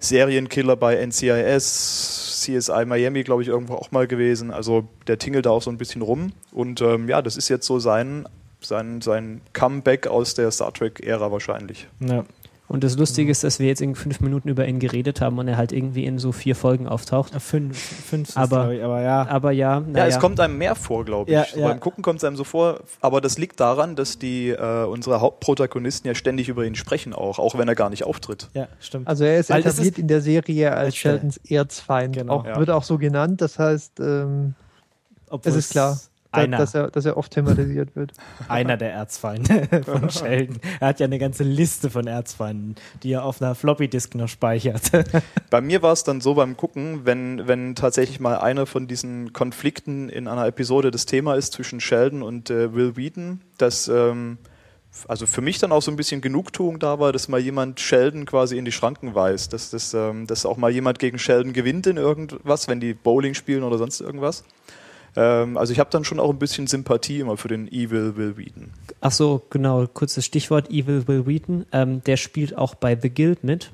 Serienkiller bei NCIS, CSI Miami, glaube ich, irgendwo auch mal gewesen. Also der tingelt da auch so ein bisschen rum. Und ähm, ja, das ist jetzt so sein, sein, sein Comeback aus der Star Trek-Ära wahrscheinlich. Ja. Und das Lustige ist, dass wir jetzt in fünf Minuten über ihn geredet haben und er halt irgendwie in so vier Folgen auftaucht. Ja, Fünf, fünf Aber- ich, aber ja. Aber ja, Ja, es kommt einem mehr vor, glaube ich. Ja, so ja. Beim Gucken kommt es einem so vor, aber das liegt daran, dass die äh, unsere Hauptprotagonisten ja ständig über ihn sprechen auch, auch wenn er gar nicht auftritt. Ja, stimmt. Also er ist Weil das etabliert ist- in der Serie als Letzte. Sheldons Erzfeind. Genau. auch, Ja. Wird auch so genannt. Das heißt, ähm, Obwohl es ist klar, da, Einer, dass, er, dass er oft thematisiert wird. einer der Erzfeinde von Sheldon. Er hat ja eine ganze Liste von Erzfeinden, die er auf einer Floppy-Disk noch speichert. Bei mir war es dann so beim Gucken, wenn, wenn tatsächlich mal einer von diesen Konflikten in einer Episode das Thema ist zwischen Sheldon und äh, Will Wheaton, dass ähm, also für mich dann auch so ein bisschen Genugtuung da war, dass mal jemand Sheldon quasi in die Schranken weist, dass, das, ähm, dass auch mal jemand gegen Sheldon gewinnt in irgendwas, wenn die Bowling spielen oder sonst irgendwas. Ähm, also ich habe dann schon auch ein bisschen Sympathie immer für den Evil Will Wheaton. Ach so, genau, kurzes Stichwort, Evil Will Wheaton. Ähm, der spielt auch bei The Guild mit,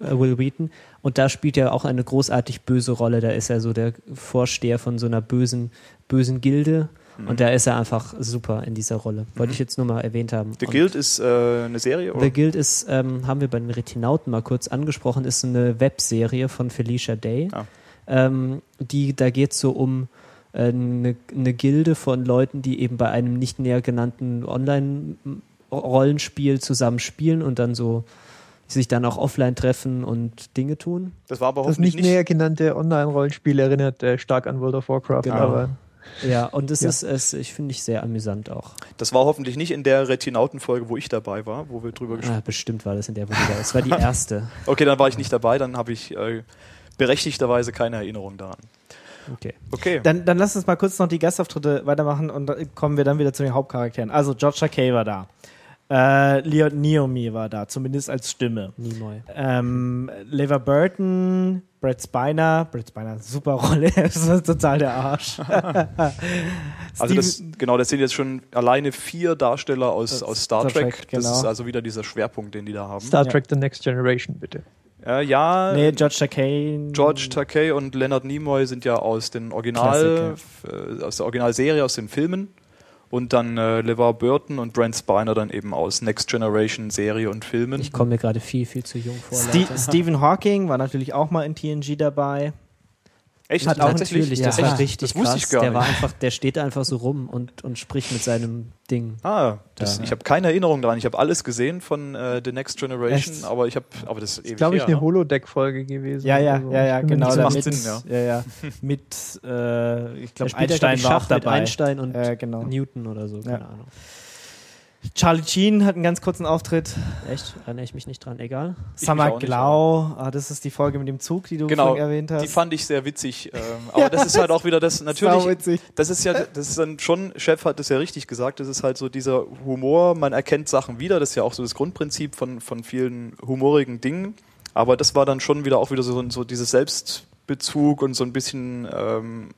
äh, Will Wheaton. Und da spielt er auch eine großartig böse Rolle. Da ist er so der Vorsteher von so einer bösen, bösen Gilde. Mhm. Und da ist er einfach super in dieser Rolle. Wollte ich jetzt nur mal erwähnt haben. The Und Guild ist äh, eine Serie, oder? The Guild ist, ähm, haben wir bei den Retinauten mal kurz angesprochen, ist eine Webserie von Felicia Day. Ah. Ähm, die, da geht es so um eine, eine Gilde von Leuten, die eben bei einem nicht näher genannten Online-Rollenspiel zusammen spielen und dann so sich dann auch offline treffen und Dinge tun. Das war aber Das hoffentlich nicht näher genannte Online-Rollenspiel erinnert äh, stark an World of Warcraft, Genau. aber Ja, und es Ja. ist, es, ich finde ich sehr amüsant auch. Das war hoffentlich nicht in der Retinautenfolge, wo ich dabei war, wo wir drüber gesprochen Ah, bestimmt war das in der, wo du da Es war die erste. Okay, dann war ich nicht dabei, dann habe ich äh, berechtigterweise keine Erinnerung daran. Okay. Okay. Dann, dann lass uns mal kurz noch die Gastauftritte weitermachen und kommen wir dann wieder zu den Hauptcharakteren. Also George Takei war da. Äh, Leon Niomi war da, zumindest als Stimme. Nimoy. Ähm, Lever Burton, Brad Spiner, Brad Spiner, super Rolle, das ist total der Arsch. also das, genau, das sind jetzt schon alleine vier Darsteller aus, Das- aus Star, Star Trek. Trek, Das genau. ist also wieder dieser Schwerpunkt, den die da haben. Star Ja. Trek The Next Generation, bitte. Äh, ja, nee, George Takei. George Takei und Leonard Nimoy sind ja aus den Original, äh, aus der Originalserie, aus den Filmen. Und dann äh, LeVar Burton und Brent Spiner dann eben aus Next Generation Serie und Filmen. Ich komme mir gerade viel, viel zu jung vor. Ste Leute. Stephen Hawking war natürlich auch mal in TNG dabei. Echt? Hat auch natürlich, Ja. das war Echt? richtig Das wusste krass. ich gar der war nicht. einfach, der steht einfach so rum und, und spricht mit seinem Ding. Ah, das, Ja. ich habe keine Erinnerung daran. Ich habe alles gesehen von äh, The Next Generation, Echt? aber ich habe, aber das ist ewig Glaube ich, her, eine ne? Holodeck-Folge gewesen. Ja, ja, so. ja, ja, genau. nicht das macht Sinn, ja. ja, Mit, äh, ich glaube, Einstein war auch dabei. Einstein und Äh, genau. Newton oder so, keine Ja. Ahnung. Charlie Sheen hat einen ganz kurzen Auftritt. Echt? Erinnere ich mich nicht dran, egal. Summer Glau, ah, das ist die Folge mit dem Zug, die du Genau, vorhin erwähnt hast. Die fand ich sehr witzig. Ähm, aber das ist halt auch wieder das, natürlich, Sauwitzig. das ist ja, das ist dann schon, Chef hat das ja richtig gesagt, das ist halt so dieser Humor, man erkennt Sachen wieder, das ist ja auch so das Grundprinzip von, von vielen humorigen Dingen. Aber das war dann schon wieder auch wieder so, so dieses Selbstbezug und so ein bisschen, ähm,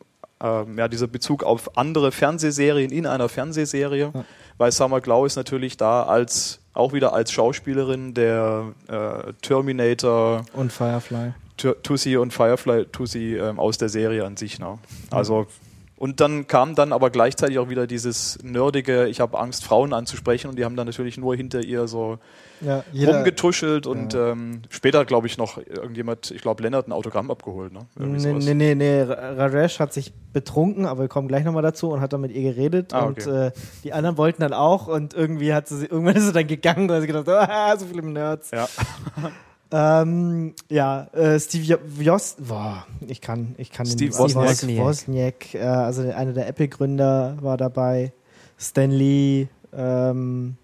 ähm, ja, dieser Bezug auf andere Fernsehserien in einer Fernsehserie. Ja. Weil Summer Glau ist natürlich da als, auch wieder als Schauspielerin der äh, Terminator, Und Firefly. Tu- Tussi und Firefly Tussi ähm, aus der Serie an sich. Ne? Also und dann kam dann aber gleichzeitig auch wieder dieses nerdige, ich habe Angst, Frauen anzusprechen und die haben dann natürlich nur hinter ihr so Ja, jeder, rumgetuschelt und ähm, später glaube ich noch irgendjemand, ich glaube Lennart ein Autogramm abgeholt. Ne? Nee, nee, nee, nee, Ra- Rajesh hat sich betrunken, aber wir kommen gleich nochmal dazu und hat dann mit ihr geredet Ah, und okay. äh, die anderen wollten dann auch und irgendwie hat sie, irgendwann ist sie dann gegangen, weil sie gedacht hat, ah, so viele Nerds. Ja. Ähm, ja, äh, Steve Jost, boah, ich kann, ich kann Steve Wozniak, Wozniak. Wozniak, äh, also der- einer der Apple-Gründer war dabei, Stan Lee, ähm,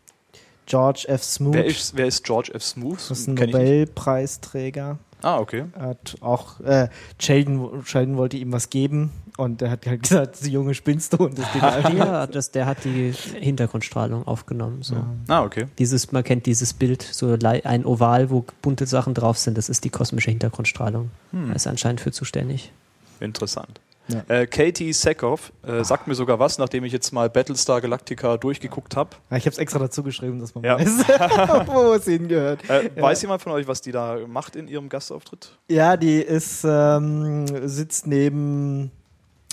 George F. Smoot, Wer, ist, wer ist George F. Smooth? das ist ein. Nobelpreisträger. Ah, okay. hat auch äh, Sheldon, Sheldon wollte ihm was geben und er hat halt gesagt, die junge spinnst du und das geht halt nicht. Ja, das, der hat die Hintergrundstrahlung aufgenommen. So. Ah, okay. Dieses, man kennt dieses Bild, so ein Oval, wo bunte Sachen drauf sind, das ist die kosmische Hintergrundstrahlung. Hm. Da ist anscheinend für zuständig. Interessant. Ja. Äh, Katie Sackhoff äh, sagt mir sogar was, nachdem ich jetzt mal Battlestar Galactica durchgeguckt habe. Ja, ich habe es extra dazu geschrieben, dass man Ja. weiß, wo es hingehört. Äh, Ja. Weiß jemand von euch, was die da macht in ihrem Gastauftritt? Ja, die ist ähm, sitzt neben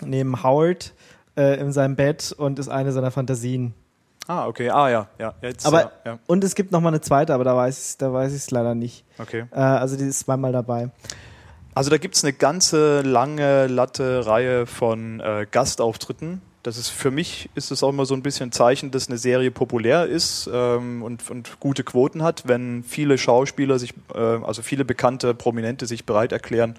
neben Howard äh, in seinem Bett und ist eine seiner Fantasien. Ah, okay. Ah, ja. ja. Jetzt, Aber- ja. Und es gibt noch mal eine zweite, aber da weiß ich es leider nicht. Okay. Äh, also die ist zweimal dabei. Also da gibt es eine ganze lange Latte Reihe von äh, Gastauftritten. Das ist für mich ist es auch immer so ein bisschen Zeichen, dass eine Serie populär ist ähm, und, und gute Quoten hat, wenn viele Schauspieler sich, äh, also viele bekannte Prominente sich bereit erklären,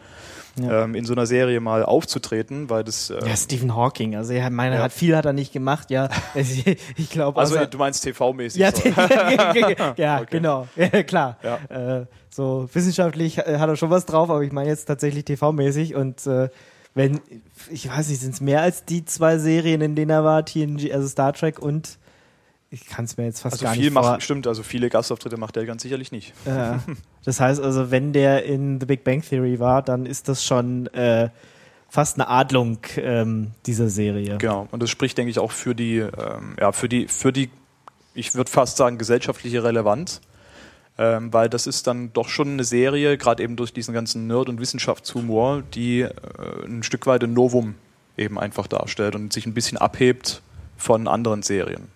Ja. ähm, in so einer Serie mal aufzutreten, weil das äh, Ja, Stephen Hawking. Also er meine, Ja. hat viel hat er nicht gemacht. Ja, ich, glaube. also du meinst TV-mäßig. Ja, so. ja Okay. genau. Klar. Äh, so wissenschaftlich äh, hat er schon was drauf, aber ich meine jetzt tatsächlich TV-mäßig und äh, wenn, ich weiß nicht, sind es mehr als die zwei Serien, in denen er war, TNG, also Star Trek und ich kann es mir jetzt fast Also gar viel nicht macht, vor. stimmt, also viele Gastauftritte macht er ganz sicherlich nicht. Äh, das heißt also, wenn der in The Big Bang Theory war, dann ist das schon äh, fast eine Adlung ähm, dieser Serie. Genau. Und das spricht, denke ich, auch für die, ähm, ja, für die, für die, ich würde fast sagen, gesellschaftliche Relevanz. Ähm, weil das ist dann doch schon eine Serie, gerade eben durch diesen ganzen Nerd- und Wissenschaftshumor, die äh, ein Stück weit ein Novum eben einfach darstellt und sich ein bisschen abhebt von anderen Serien.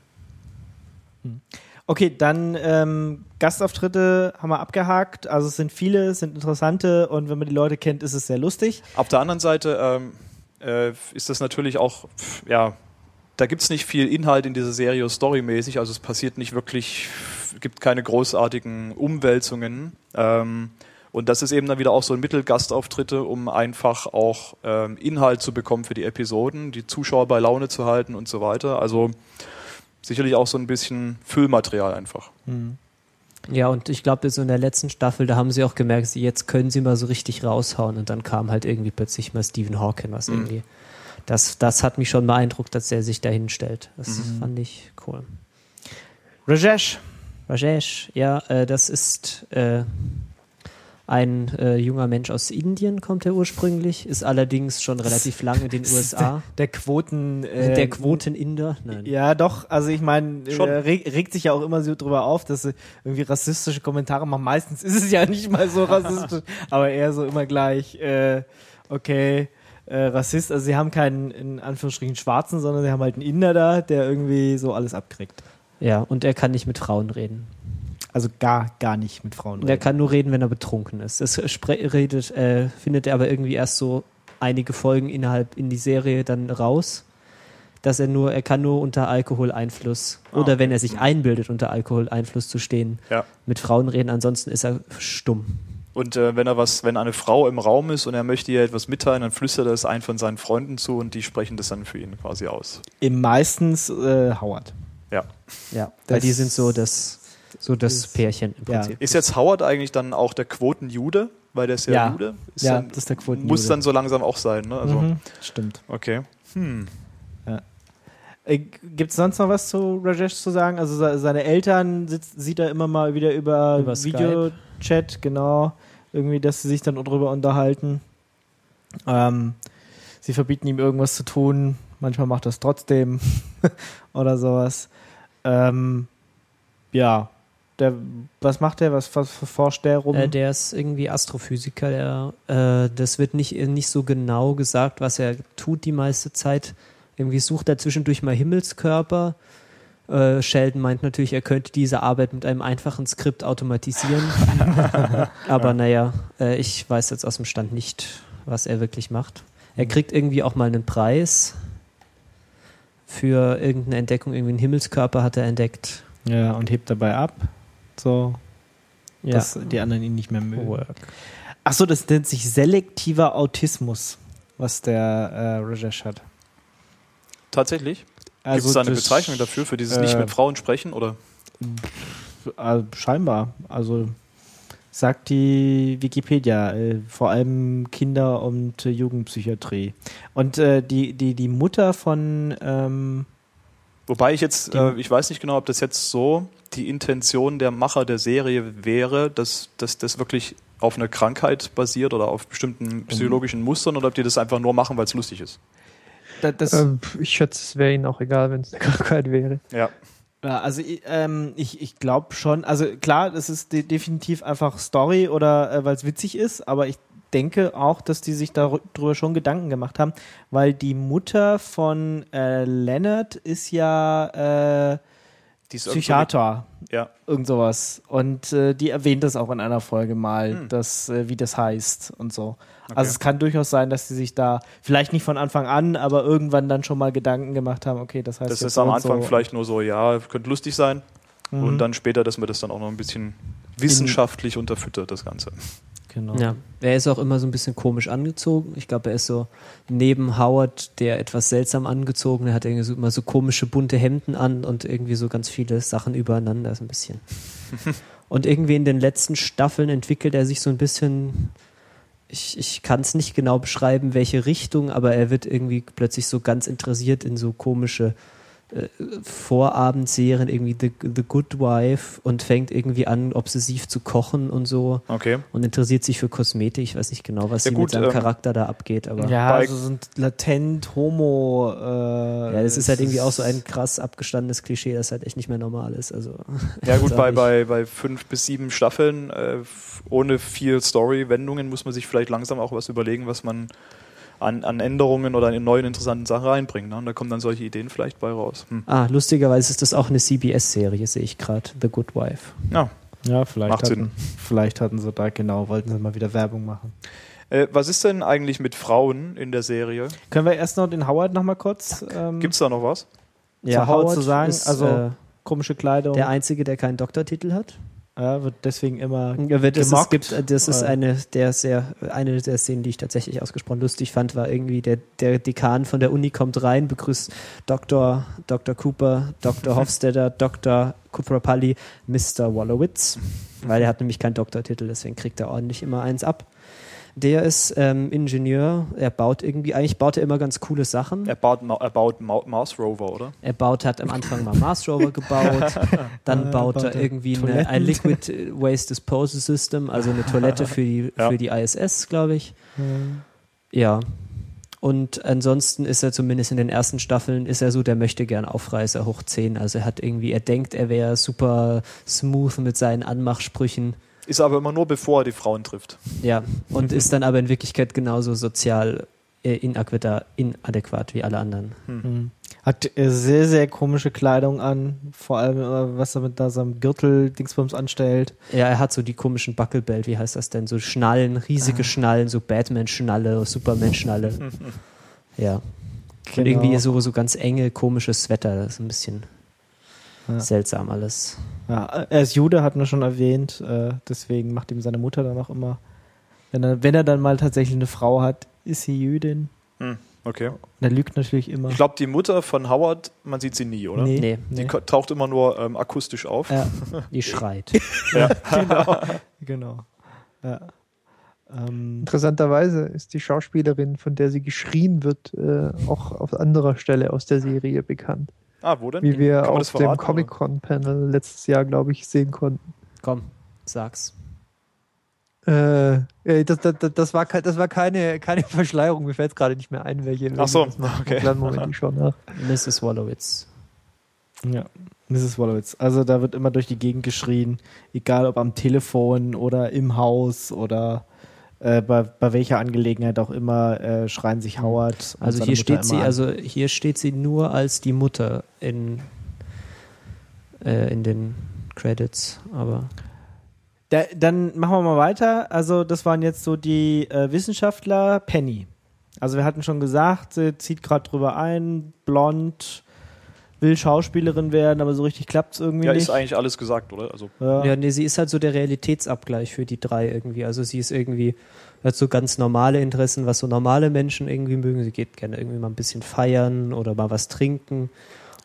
Okay, dann ähm, Gastauftritte haben wir abgehakt. Also es sind viele, es sind interessante und wenn man die Leute kennt, ist es sehr lustig. Auf der anderen Seite ähm, äh, ist das natürlich auch, ja, da gibt es nicht viel Inhalt in dieser Serie storymäßig, also es passiert nicht wirklich, gibt keine großartigen Umwälzungen. Ähm, Und das ist eben dann wieder auch so ein Mittelgastauftritte, um einfach auch ähm, Inhalt zu bekommen für die Episoden, die Zuschauer bei Laune zu halten und so weiter. Also sicherlich auch so ein bisschen Füllmaterial einfach. Ja, und ich glaube, so in der letzten Staffel, da haben sie auch gemerkt, sie- jetzt können sie mal so richtig raushauen und dann kam halt irgendwie plötzlich mal Stephen Hawking, was irgendwie. Das, das hat mich schon beeindruckt, dass er sich dahin stellt. Das fand ich cool. Rajesh. Rajesh, ja, äh, das ist äh, ein äh, junger Mensch aus Indien, kommt er ursprünglich, ist allerdings schon relativ lange in den USA. Der Quoten. Äh, der Quoten-Inder? Nein. Ja, doch. Also ich meine, äh, reg, regt sich ja auch immer so drüber auf, dass sie irgendwie rassistische Kommentare machen. Meistens ist es ja nicht mal so rassistisch, aber eher so immer gleich, äh, okay, äh, Rassist. Also sie haben keinen, in Anführungsstrichen, Schwarzen, sondern sie haben halt einen Inder da, der irgendwie so alles abkriegt. Ja, und er kann nicht mit Frauen reden. Also gar, gar nicht mit Frauen Der kann nur reden, wenn er betrunken ist. Das spre- redet, äh, findet er aber irgendwie erst so einige Folgen innerhalb in die Serie dann raus, dass er nur, er kann nur unter Alkoholeinfluss Ah, oder wenn er sich einbildet, unter Alkoholeinfluss zu stehen, Ja. mit Frauen reden. Ansonsten ist er stumm. Und äh, wenn er was, wenn eine Frau im Raum ist und er möchte ihr etwas mitteilen, dann flüstert er es einen von seinen Freunden zu und die sprechen das dann für ihn quasi aus. Im meistens äh, Howard. Ja. Ja, weil Das- die sind so das, so das das- Pärchen im ja. Prinzip. Ist jetzt Howard eigentlich dann auch der Quotenjude? Weil der ist ja, Ja. Jude? Ist Ja, dann, das ist der Quotenjude. Muss dann so langsam auch sein, ne? Also, Mhm, stimmt. okay. Hm. Äh, Gibt es sonst noch was zu Rajesh zu sagen? Also se- seine Eltern sitzt, sieht er immer mal wieder über, Über. Videochat, genau. Irgendwie, dass sie sich dann drüber unterhalten. Ähm, sie verbieten ihm irgendwas zu tun. Manchmal macht er es trotzdem oder sowas. Ähm, ja. Der, was macht er? Was, was forscht der rum? Äh, der ist irgendwie Astrophysiker. Der, äh, das wird nicht, nicht so genau gesagt, was er tut die meiste Zeit. Irgendwie sucht er zwischendurch mal Himmelskörper. Äh, Sheldon meint natürlich, er könnte diese Arbeit mit einem einfachen Skript automatisieren. Aber naja, äh, ich weiß jetzt aus dem Stand nicht, was er wirklich macht. Er kriegt irgendwie auch mal einen Preis für irgendeine Entdeckung. Irgendwie einen Himmelskörper hat er entdeckt. ja, und hebt dabei ab. So, Ja. dass die anderen ihn nicht mehr mögen. Work. Achso, das nennt sich selektiver Autismus, was der äh, Rajesh hat. Tatsächlich? Also Gibt es da eine Bezeichnung dafür, für dieses nicht äh, mit Frauen sprechen? Oder? Äh, scheinbar. Also sagt die Wikipedia, äh, vor allem Kinder- und äh, Jugendpsychiatrie. Und äh, die, die, die Mutter von ähm, Wobei ich jetzt, äh, ich weiß nicht genau, ob das jetzt so die Intention der Macher der Serie wäre, dass, dass das wirklich auf einer Krankheit basiert oder auf bestimmten psychologischen Mustern oder ob die das einfach nur machen, weil es lustig ist. da- das, Ähm, ich schätze, es wäre ihnen auch egal, wenn es eine Krankheit wäre. Ja. Ja, also ich- ähm, ich, ich glaube schon, also klar, das ist de definitiv einfach Story oder äh, weil es witzig ist, aber ich denke auch, dass die sich darüber schon Gedanken gemacht haben, weil die Mutter von äh, Leonard ist ja äh, Psychiater, Ja. irgend sowas. Und äh, die erwähnt das auch in einer Folge mal, Hm. dass, äh, wie das heißt und so. Okay. Also es kann durchaus sein, dass sie sich da vielleicht nicht von Anfang an, aber irgendwann dann schon mal Gedanken gemacht haben, okay, das heißt Das jetzt ist am Anfang so. vielleicht nur so, ja, könnte lustig sein. Mhm. Und dann später, dass man das dann auch noch ein bisschen wissenschaftlich unterfüttert, das Ganze. Genau. Ja, er ist auch immer so ein bisschen komisch angezogen. Ich glaube, er ist so neben Howard, der etwas seltsam angezogen, er hat irgendwie so, immer so komische bunte Hemden an und irgendwie so ganz viele Sachen übereinander, so ein bisschen. und irgendwie in den letzten Staffeln entwickelt er sich so ein bisschen, ich, ich kann es nicht genau beschreiben, welche Richtung, aber er wird irgendwie plötzlich so ganz interessiert in so komische äh, Vorabendserien, irgendwie The, The Good Wife und fängt irgendwie an, obsessiv zu kochen und so Okay. und interessiert sich für Kosmetik. Ich weiß nicht genau, was Ja, gut, mit seinem ähm, Charakter da abgeht, aber ja, Ja, also sind latent homo. Äh, das ist halt irgendwie auch so ein krass abgestandenes Klischee, das halt echt nicht mehr normal ist. Also Ja gut, bei, bei, bei fünf bis sieben Staffeln äh, ohne viel Story-Wendungen muss man sich vielleicht langsam auch was überlegen, was man an, an Änderungen oder an neuen interessanten Sachen reinbringt. Ne? Und da kommen dann solche Ideen vielleicht bei raus. Hm. ah, lustigerweise ist das auch eine CBS-Serie, sehe ich gerade, The Good Wife. Ja. Ja, vielleicht Macht hatten, vielleicht hatten sie da genau, wollten sie mal wieder Werbung machen. Äh, was ist denn eigentlich mit Frauen in der Serie? Können wir erst noch den Howard noch mal kurz ähm, Gibt es da noch was? Howard zu sagen? ist Also- äh, komische Kleidung? der Einzige, der keinen Doktortitel hat. Ja, wird deswegen immer Ja, wird- das, es gibt, das ist Äh, eine der sehr, eine der Szenen, die ich tatsächlich ausgesprochen lustig fand, war irgendwie der, der Dekan von der Uni kommt rein, begrüßt Dr. Dr. Cooper, Dr. Hofstadter, Dr. Kuprapalli, Mr. Wallowitz, weil er hat nämlich keinen Doktortitel, deswegen kriegt er ordentlich immer eins ab. Der ist ähm, Ingenieur, er baut irgendwie, eigentlich baut er immer ganz coole Sachen. Er baut, Ma- er baut Ma Mars Rover, oder? Er baut, hat am Anfang mal Mars Rover gebaut, dann Äh, baut baut er er irgendwie eine, ein Liquid Waste Disposal System, also eine Toilette für die, Ja. für die ISS, glaube ich. äh, Ja. Und ansonsten ist er zumindest in den ersten Staffeln, ist er so der möchte gern Aufreißer hoch 10. Also er hat irgendwie, er denkt, er wäre super smooth mit seinen Anmachsprüchen. Ist aber immer nur bevor er die Frauen trifft. Ja. Und ist dann aber in Wirklichkeit genauso sozial äh, inadäquat, inadäquat wie alle anderen. Mhm. Hat äh, sehr, sehr komische Kleidung an. Vor allem, äh, was er mit da seinem Gürtel-Dingsbums anstellt. Ja, er hat so die komischen Buckelbelt, wie heißt das denn? So Schnallen, riesige Schnallen, so Batman-Schnalle, Superman-Schnalle. ja. Und Genau. irgendwie so, so ganz enge, komische Sweater. Das ist ein bisschen Ja. seltsam alles. Ja, er ist Jude, hatten wir schon erwähnt. Äh, deswegen macht ihm seine Mutter dann auch immer. Wenn er, wenn er dann mal tatsächlich eine Frau hat, ist sie Jüdin. Hm, okay. Und er lügt natürlich immer. Ich glaube, die Mutter von Howard, man sieht sie nie, oder? Nee. Nee, Die nee. taucht immer nur ähm, akustisch auf. Ja, die schreit. genau. genau. Ja. Ähm, Interessanterweise ist die Schauspielerin, von der sie geschrien wird, äh, auch auf anderer Stelle aus der Serie bekannt. Ah, wo denn? Wie wir auf das dem verraten, Comic-Con-Panel letztes Jahr, glaube ich, sehen konnten. Komm, sag's. Äh, äh, das, das, das- war, das war keine, keine Verschleierung, mir fällt gerade nicht mehr ein, welche. Ach so, okay. Kleinen Moment, ich schau nach. Mrs. Wallowitz. ja. Mrs. Wolowitz. Also da wird immer durch die Gegend geschrien, egal ob am Telefon oder im Haus oder äh, bei, bei welcher Angelegenheit auch immer, äh, schreien sich Howard. und Also hier Mutter steht sie, an. also hier steht sie nur als die Mutter in, äh, in den Credits, aber Da, dann machen wir mal weiter. Also das waren jetzt so die äh, Wissenschaftler Penny. Also wir hatten schon gesagt, sie zieht gerade drüber ein, blond, will Schauspielerin werden, aber so richtig klappt es irgendwie Ja, nicht. ist eigentlich alles gesagt, oder? Also, ja. Ja, nee, sie ist halt so der Realitätsabgleich für die drei irgendwie. Also sie ist irgendwie, hat so ganz normale Interessen, was so normale Menschen irgendwie mögen. Sie geht gerne irgendwie mal ein bisschen feiern oder mal was trinken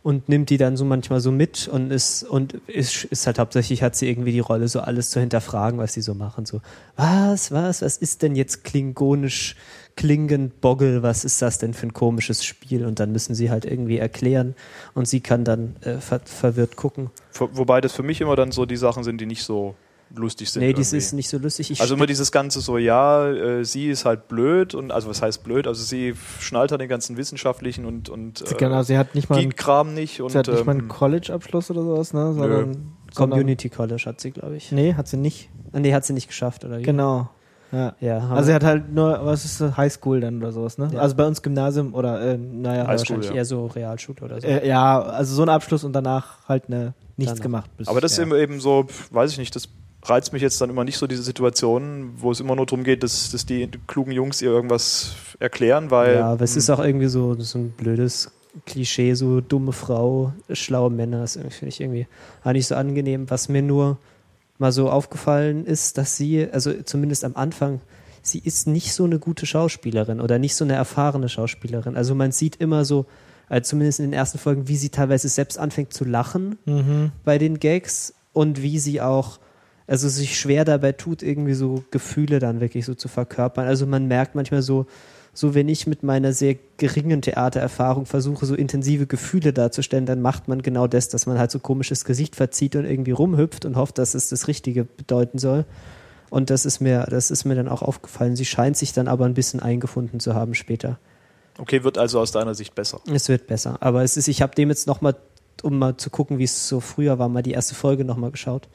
und nimmt die dann so manchmal so mit und ist und ist, ist halt hauptsächlich hat sie irgendwie die Rolle, so alles zu hinterfragen, was sie so machen. So, was, was, was ist denn jetzt klingonisch klingend Boggle, was ist das denn für ein komisches Spiel? Und dann müssen sie halt irgendwie erklären und sie kann dann äh, ver verwirrt gucken. wo- wobei das für mich immer dann so die Sachen sind, die nicht so lustig sind. Nee, das ist nicht so lustig. Ich Also immer dieses ganze so, ja, äh, sie ist halt blöd und also was heißt blöd? Also sie schnallt halt den ganzen wissenschaftlichen und und äh, genau, sie hat nicht mal einen, Geek-Kram nicht und sie hat nicht mal einen ähm, College-Abschluss oder sowas, ne? Sondern, sondern Community College hat sie, glaube ich. Nee, hat sie nicht. Ah, Nee, hat sie nicht geschafft, oder wie? Genau. Ja. Ja, Also sie hat halt nur, was ist das, Highschool dann oder sowas, ne? Ja. Also bei uns Gymnasium oder, äh, naja, Highschool, wahrscheinlich ja. eher so Realschule oder so. äh, ja, also so ein Abschluss und danach halt ne, nichts Danach. gemacht. Bis, aber das ist eben so, weiß ich nicht, das reizt mich jetzt dann immer nicht so diese Situation, wo es immer nur darum geht, dass, dass die klugen Jungs ihr irgendwas erklären, weil ja, aber es ist auch irgendwie so, so ein blödes Klischee, so dumme Frau, schlaue Männer, das finde ich irgendwie auch nicht so angenehm. Was mir nur mal so aufgefallen ist, dass sie, also zumindest am Anfang, sie ist nicht so eine gute Schauspielerin oder nicht so eine erfahrene Schauspielerin. Also man sieht immer so, also zumindest in den ersten Folgen, wie sie teilweise selbst anfängt zu lachen Mhm. bei den Gags und wie sie auch, also sich schwer dabei tut, irgendwie so Gefühle dann wirklich so zu verkörpern. Also man merkt manchmal so, so wenn ich mit meiner sehr geringen Theatererfahrung versuche, so intensive Gefühle darzustellen, dann macht man genau das, dass man halt so komisches Gesicht verzieht und irgendwie rumhüpft und hofft, dass es das Richtige bedeuten soll. Und das ist mir, das ist mir dann auch aufgefallen. Sie scheint sich dann aber ein bisschen eingefunden zu haben später. okay, wird also aus deiner Sicht besser. Es wird besser. Aber es ist, ich habe dem jetzt nochmal, um mal zu gucken, wie es so früher war, mal die erste Folge nochmal geschaut.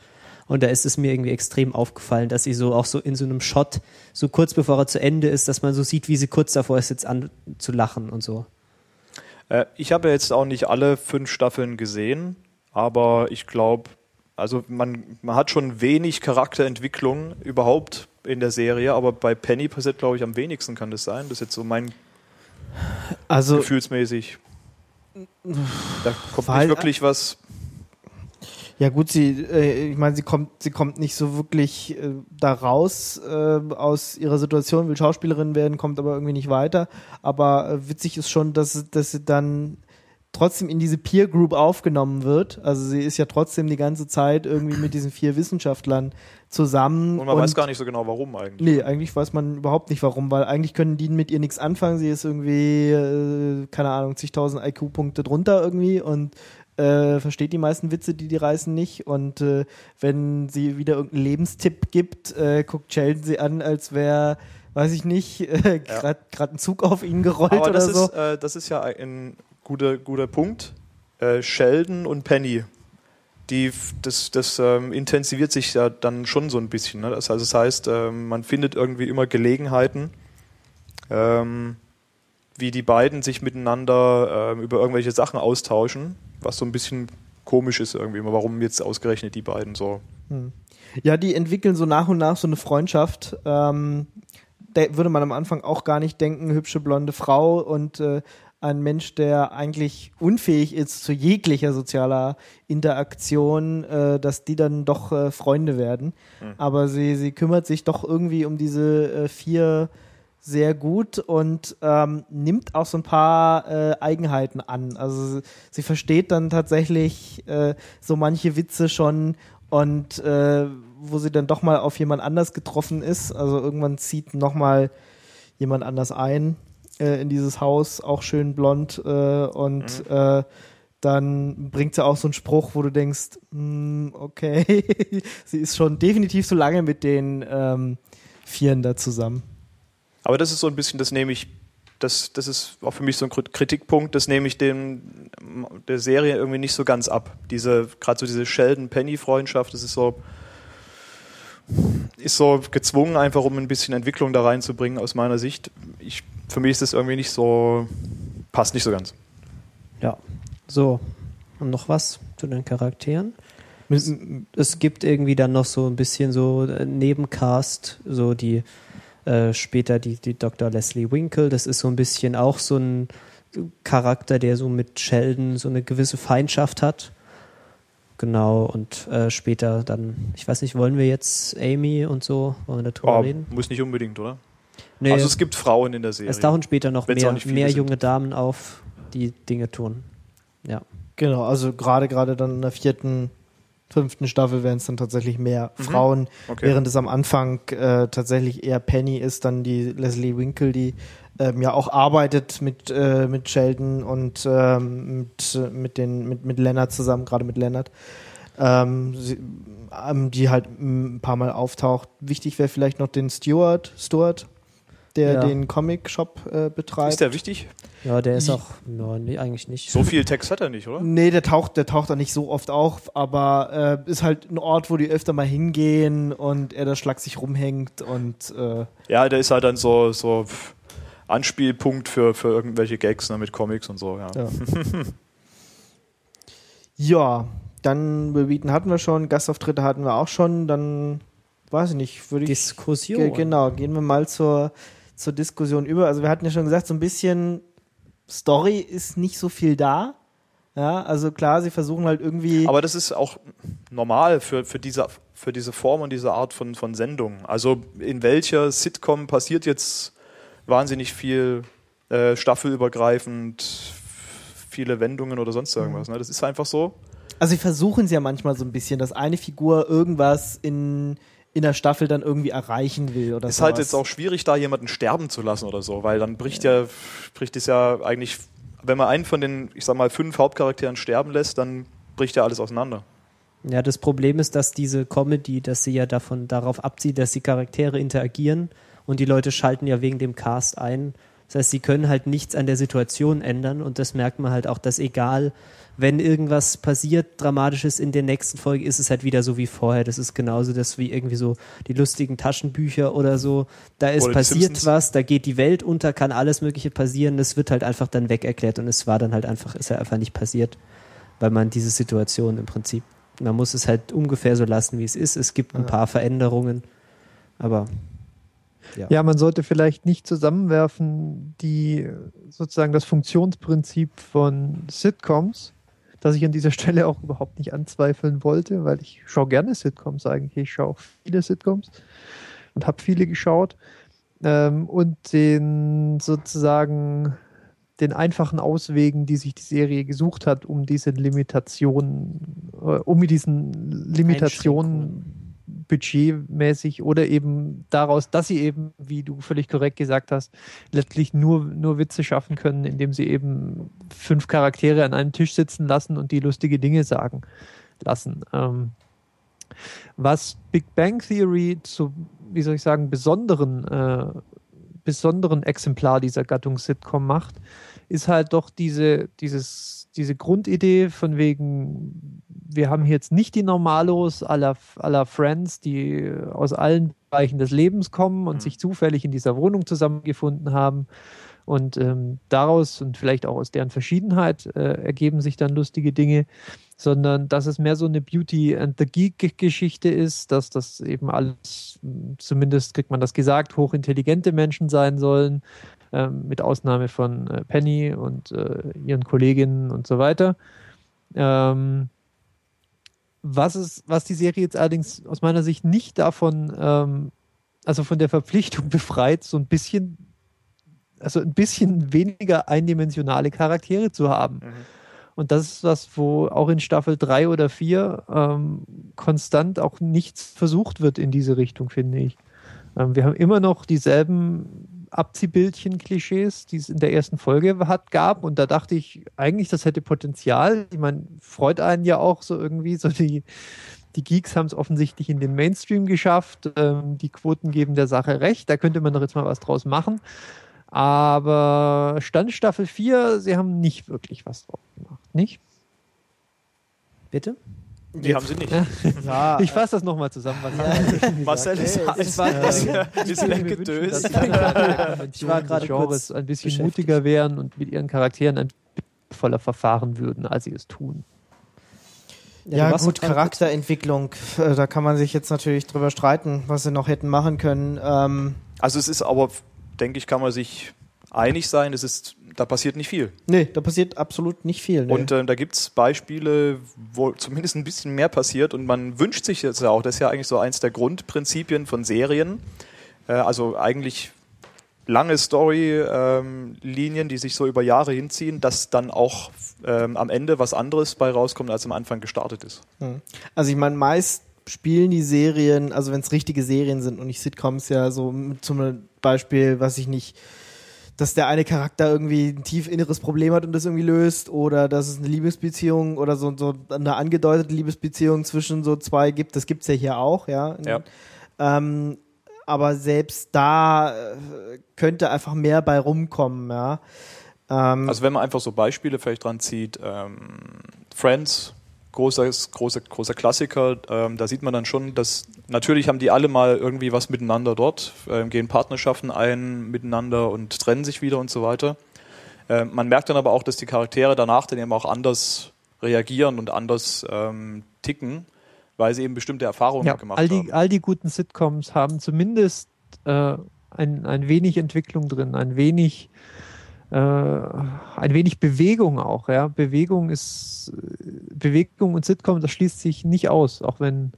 Und da ist es mir irgendwie extrem aufgefallen, dass sie so auch so in so einem Shot, so kurz bevor er zu Ende ist, dass man so sieht, wie sie kurz davor ist, jetzt an zu lachen und so. Äh, ich habe ja jetzt auch nicht alle fünf Staffeln gesehen, aber ich glaube, also man, man hat schon wenig Charakterentwicklung überhaupt in der Serie, aber bei Penny passiert, glaube ich, am wenigsten kann das sein. Das ist jetzt so mein Also, gefühlsmäßig. Da kommt Weil- nicht wirklich was. Ja gut, sie, äh, ich meine, sie kommt, sie kommt nicht so wirklich äh, da raus äh, aus ihrer Situation, will Schauspielerin werden, kommt aber irgendwie nicht weiter. Aber äh, witzig ist schon, dass, dass sie dann trotzdem in diese Peer Group aufgenommen wird. Also sie ist ja trotzdem die ganze Zeit irgendwie mit diesen vier Wissenschaftlern zusammen. Und man weiß gar nicht so genau, warum eigentlich. Nee, eigentlich weiß man überhaupt nicht warum, weil eigentlich können die mit ihr nichts anfangen. Sie ist irgendwie, äh, keine Ahnung, zigtausend IQ-Punkte drunter irgendwie und äh, versteht die meisten Witze, die die reißen nicht. Und äh, wenn sie wieder irgendeinen Lebenstipp gibt, äh, guckt Sheldon sie an, als wäre, weiß ich nicht, äh, gerade ja. ein Zug auf ihn gerollt Aber oder das so. Ist, äh, das ist ja ein guter, guter Punkt. Äh, Sheldon und Penny. Die, das das ähm, intensiviert sich ja dann schon so ein bisschen. Ne? Das, also das heißt, ähm, man findet irgendwie immer Gelegenheiten, ähm, wie die beiden sich miteinander ähm, über irgendwelche Sachen austauschen was so ein bisschen komisch ist irgendwie, warum jetzt ausgerechnet die beiden so. Hm. Ja, die entwickeln so nach und nach so eine Freundschaft. Ähm, da würde man am Anfang auch gar nicht denken, hübsche blonde Frau und äh, ein Mensch, der eigentlich unfähig ist zu jeglicher sozialer Interaktion, äh, dass die dann doch äh, Freunde werden. Mhm. Aber sie, sie kümmert sich doch irgendwie um diese äh, vier sehr gut und ähm, nimmt auch so ein paar äh, Eigenheiten an. Also sie versteht dann tatsächlich äh, so manche Witze schon und äh, wo sie dann doch mal auf jemand anders getroffen ist. Also irgendwann zieht noch mal jemand anders ein äh, in dieses Haus, auch schön blond äh, und mhm. äh, dann bringt sie auch so einen Spruch, wo du denkst, mm, okay, sie ist schon definitiv so lange mit den ähm, Vieren da zusammen. Aber das ist so ein bisschen, das nehme ich, das, das ist auch für mich so ein Kritikpunkt, das nehme ich dem, der Serie irgendwie nicht so ganz ab. Diese, gerade so diese Sheldon-Penny-Freundschaft, das ist so, ist so gezwungen, einfach um ein bisschen Entwicklung da reinzubringen, aus meiner Sicht. Ich, für mich ist das irgendwie nicht so, passt nicht so ganz. Ja, so. Und noch was zu den Charakteren? Es, es gibt irgendwie dann noch so ein bisschen so Nebencast, so die äh, später die, die Dr. Leslie Winkle, das ist so ein bisschen auch so ein Charakter, der so mit Sheldon so eine gewisse Feindschaft hat. Genau, und äh, später dann, ich weiß nicht, wollen wir jetzt Amy und so, wollen wir darüber oh, reden? Muss nicht unbedingt, oder? Nee, also es gibt Frauen in der Serie. Es tauchen später noch mehr, mehr junge Damen auf, die Dinge tun. Ja. Genau, also gerade gerade dann in der vierten fünften Staffel werden es dann tatsächlich mehr mhm. Frauen, okay. während es am Anfang äh, tatsächlich eher Penny ist, dann die Leslie Winkle, die ähm, ja auch arbeitet mit, äh, mit Sheldon und ähm, mit, mit, den, mit, mit Leonard zusammen, gerade mit Leonard. Ähm, sie, ähm, die halt ein paar Mal auftaucht. Wichtig wäre vielleicht noch den Stewart, Stuart, der ja. den Comic-Shop äh, betreibt. Ist der wichtig? Ja, der ist auch, no, nee, eigentlich nicht. So viel Text hat er nicht, oder? Nee, der taucht, der taucht da nicht so oft auf, aber äh, ist halt ein Ort, wo die öfter mal hingehen und er da schlag sich rumhängt und äh Ja, der ist halt dann so, so Anspielpunkt für, für irgendwelche Gags ne, mit Comics und so, ja. Ja, ja dann Bebieten hatten wir schon, Gastauftritte hatten wir auch schon, dann weiß ich nicht, würde ich. Diskussion. Genau, gehen wir mal zur zur Diskussion über. Also wir hatten ja schon gesagt, so ein bisschen Story ist nicht so viel da. Ja, also klar, sie versuchen halt irgendwie. Aber das ist auch normal für, für, diese, für diese Form und diese Art von, von Sendung. Also in welcher Sitcom passiert jetzt wahnsinnig viel äh, staffelübergreifend, viele Wendungen oder sonst irgendwas. Mhm. Ne? Das ist einfach so. Also sie versuchen es ja manchmal so ein bisschen, dass eine Figur irgendwas in in der Staffel dann irgendwie erreichen will oder Ist sowas. halt jetzt auch schwierig, da jemanden sterben zu lassen oder so, weil dann bricht ja, ja bricht es ja eigentlich, wenn man einen von den, ich sag mal, fünf Hauptcharakteren sterben lässt, dann bricht ja alles auseinander. Ja, das Problem ist, dass diese Comedy, dass sie ja davon darauf abzieht, dass die Charaktere interagieren und die Leute schalten ja wegen dem Cast ein. Das heißt, sie können halt nichts an der Situation ändern und das merkt man halt auch, dass egal, wenn irgendwas passiert, Dramatisches in der nächsten Folge, ist es halt wieder so wie vorher. Das ist genauso das wie irgendwie so die lustigen Taschenbücher oder so. Da ist passiert was, da geht die Welt unter, kann alles Mögliche passieren. Das wird halt einfach dann weg erklärt und es war dann halt einfach, ist halt einfach nicht passiert, weil man diese Situation im Prinzip, man muss es halt ungefähr so lassen, wie es ist. Es gibt ein paar Veränderungen, aber ja. ja. man sollte vielleicht nicht zusammenwerfen, die sozusagen das Funktionsprinzip von Sitcoms das ich an dieser Stelle auch überhaupt nicht anzweifeln wollte, weil ich schaue gerne Sitcoms eigentlich. Ich schaue auch viele Sitcoms und habe viele geschaut. Ähm, und den sozusagen den einfachen Auswegen, die sich die Serie gesucht hat, um diese Limitationen, äh, um mit diesen Limitationen budgetmäßig oder eben daraus, dass sie eben, wie du völlig korrekt gesagt hast, letztlich nur, nur Witze schaffen können, indem sie eben fünf Charaktere an einem Tisch sitzen lassen und die lustige Dinge sagen lassen. Ähm, was Big Bang Theory zu, wie soll ich sagen, besonderen, äh, besonderen Exemplar dieser Gattung Sitcom macht, ist halt doch diese, dieses, diese Grundidee von wegen, wir haben hier jetzt nicht die Normalos aller, aller Friends, die aus allen Bereichen des Lebens kommen und mhm. sich zufällig in dieser Wohnung zusammengefunden haben. Und ähm, daraus und vielleicht auch aus deren Verschiedenheit äh, ergeben sich dann lustige Dinge, sondern dass es mehr so eine Beauty and the Geek-Geschichte ist, dass das eben alles, zumindest kriegt man das gesagt, hochintelligente Menschen sein sollen, ähm, mit Ausnahme von äh, Penny und äh, ihren Kolleginnen und so weiter. Ähm, was, ist, was die Serie jetzt allerdings aus meiner Sicht nicht davon, ähm, also von der Verpflichtung befreit, so ein bisschen, also ein bisschen weniger eindimensionale Charaktere zu haben. Mhm. Und das ist was, wo auch in Staffel 3 oder 4 ähm, konstant auch nichts versucht wird in diese Richtung, finde ich. Ähm, wir haben immer noch dieselben Abziehbildchen-Klischees, die es in der ersten Folge hat, gab. Und da dachte ich eigentlich, das hätte Potenzial. Ich meine, freut einen ja auch so irgendwie, so die, die Geeks haben es offensichtlich in den Mainstream geschafft. Ähm, die Quoten geben der Sache recht. Da könnte man doch jetzt mal was draus machen. Aber Stand Staffel 4, sie haben nicht wirklich was draus gemacht, nicht? Bitte? Die haben sie nicht. Ja, ich fasse das nochmal zusammen. Was Marcel ist, hey, ist, äh, ist weggedöst. Ich war gerade Genres ein bisschen mutiger wären und mit ihren Charakteren ein bisschen voller verfahren würden, als sie es tun. Ja, ja gut, Charakterentwicklung, äh, da kann man sich jetzt natürlich drüber streiten, was sie noch hätten machen können. Ähm also es ist aber, denke ich, kann man sich einig sein, es ist da passiert nicht viel. Nee, da passiert absolut nicht viel. Nee. Und äh, da gibt es Beispiele, wo zumindest ein bisschen mehr passiert und man wünscht sich jetzt ja auch, das ist ja eigentlich so eins der Grundprinzipien von Serien. Äh, also eigentlich lange Story-Linien, ähm, die sich so über Jahre hinziehen, dass dann auch ähm, am Ende was anderes bei rauskommt, als am Anfang gestartet ist. Hm. Also ich meine, meist spielen die Serien, also wenn es richtige Serien sind und nicht Sitcoms, ja so zum Beispiel, was ich nicht, dass der eine Charakter irgendwie ein tief inneres Problem hat und das irgendwie löst oder dass es eine Liebesbeziehung oder so, so eine angedeutete Liebesbeziehung zwischen so zwei gibt. Das gibt's ja hier auch, ja. ja. Ähm, aber selbst da äh, könnte einfach mehr bei rumkommen, ja. Ähm, also wenn man einfach so Beispiele vielleicht dran zieht, ähm, Friends großer, großer, großer Klassiker. Ähm, da sieht man dann schon, dass natürlich haben die alle mal irgendwie was miteinander dort, äh, gehen Partnerschaften ein miteinander und trennen sich wieder und so weiter. Äh, man merkt dann aber auch, dass die Charaktere danach dann eben auch anders reagieren und anders ähm, ticken, weil sie eben bestimmte Erfahrungen ja, gemacht all die, haben. All die guten Sitcoms haben zumindest äh, ein, ein wenig Entwicklung drin, ein wenig äh, ein wenig Bewegung auch. Ja, Bewegung ist Bewegung und Sitcom, das schließt sich nicht aus, auch wenn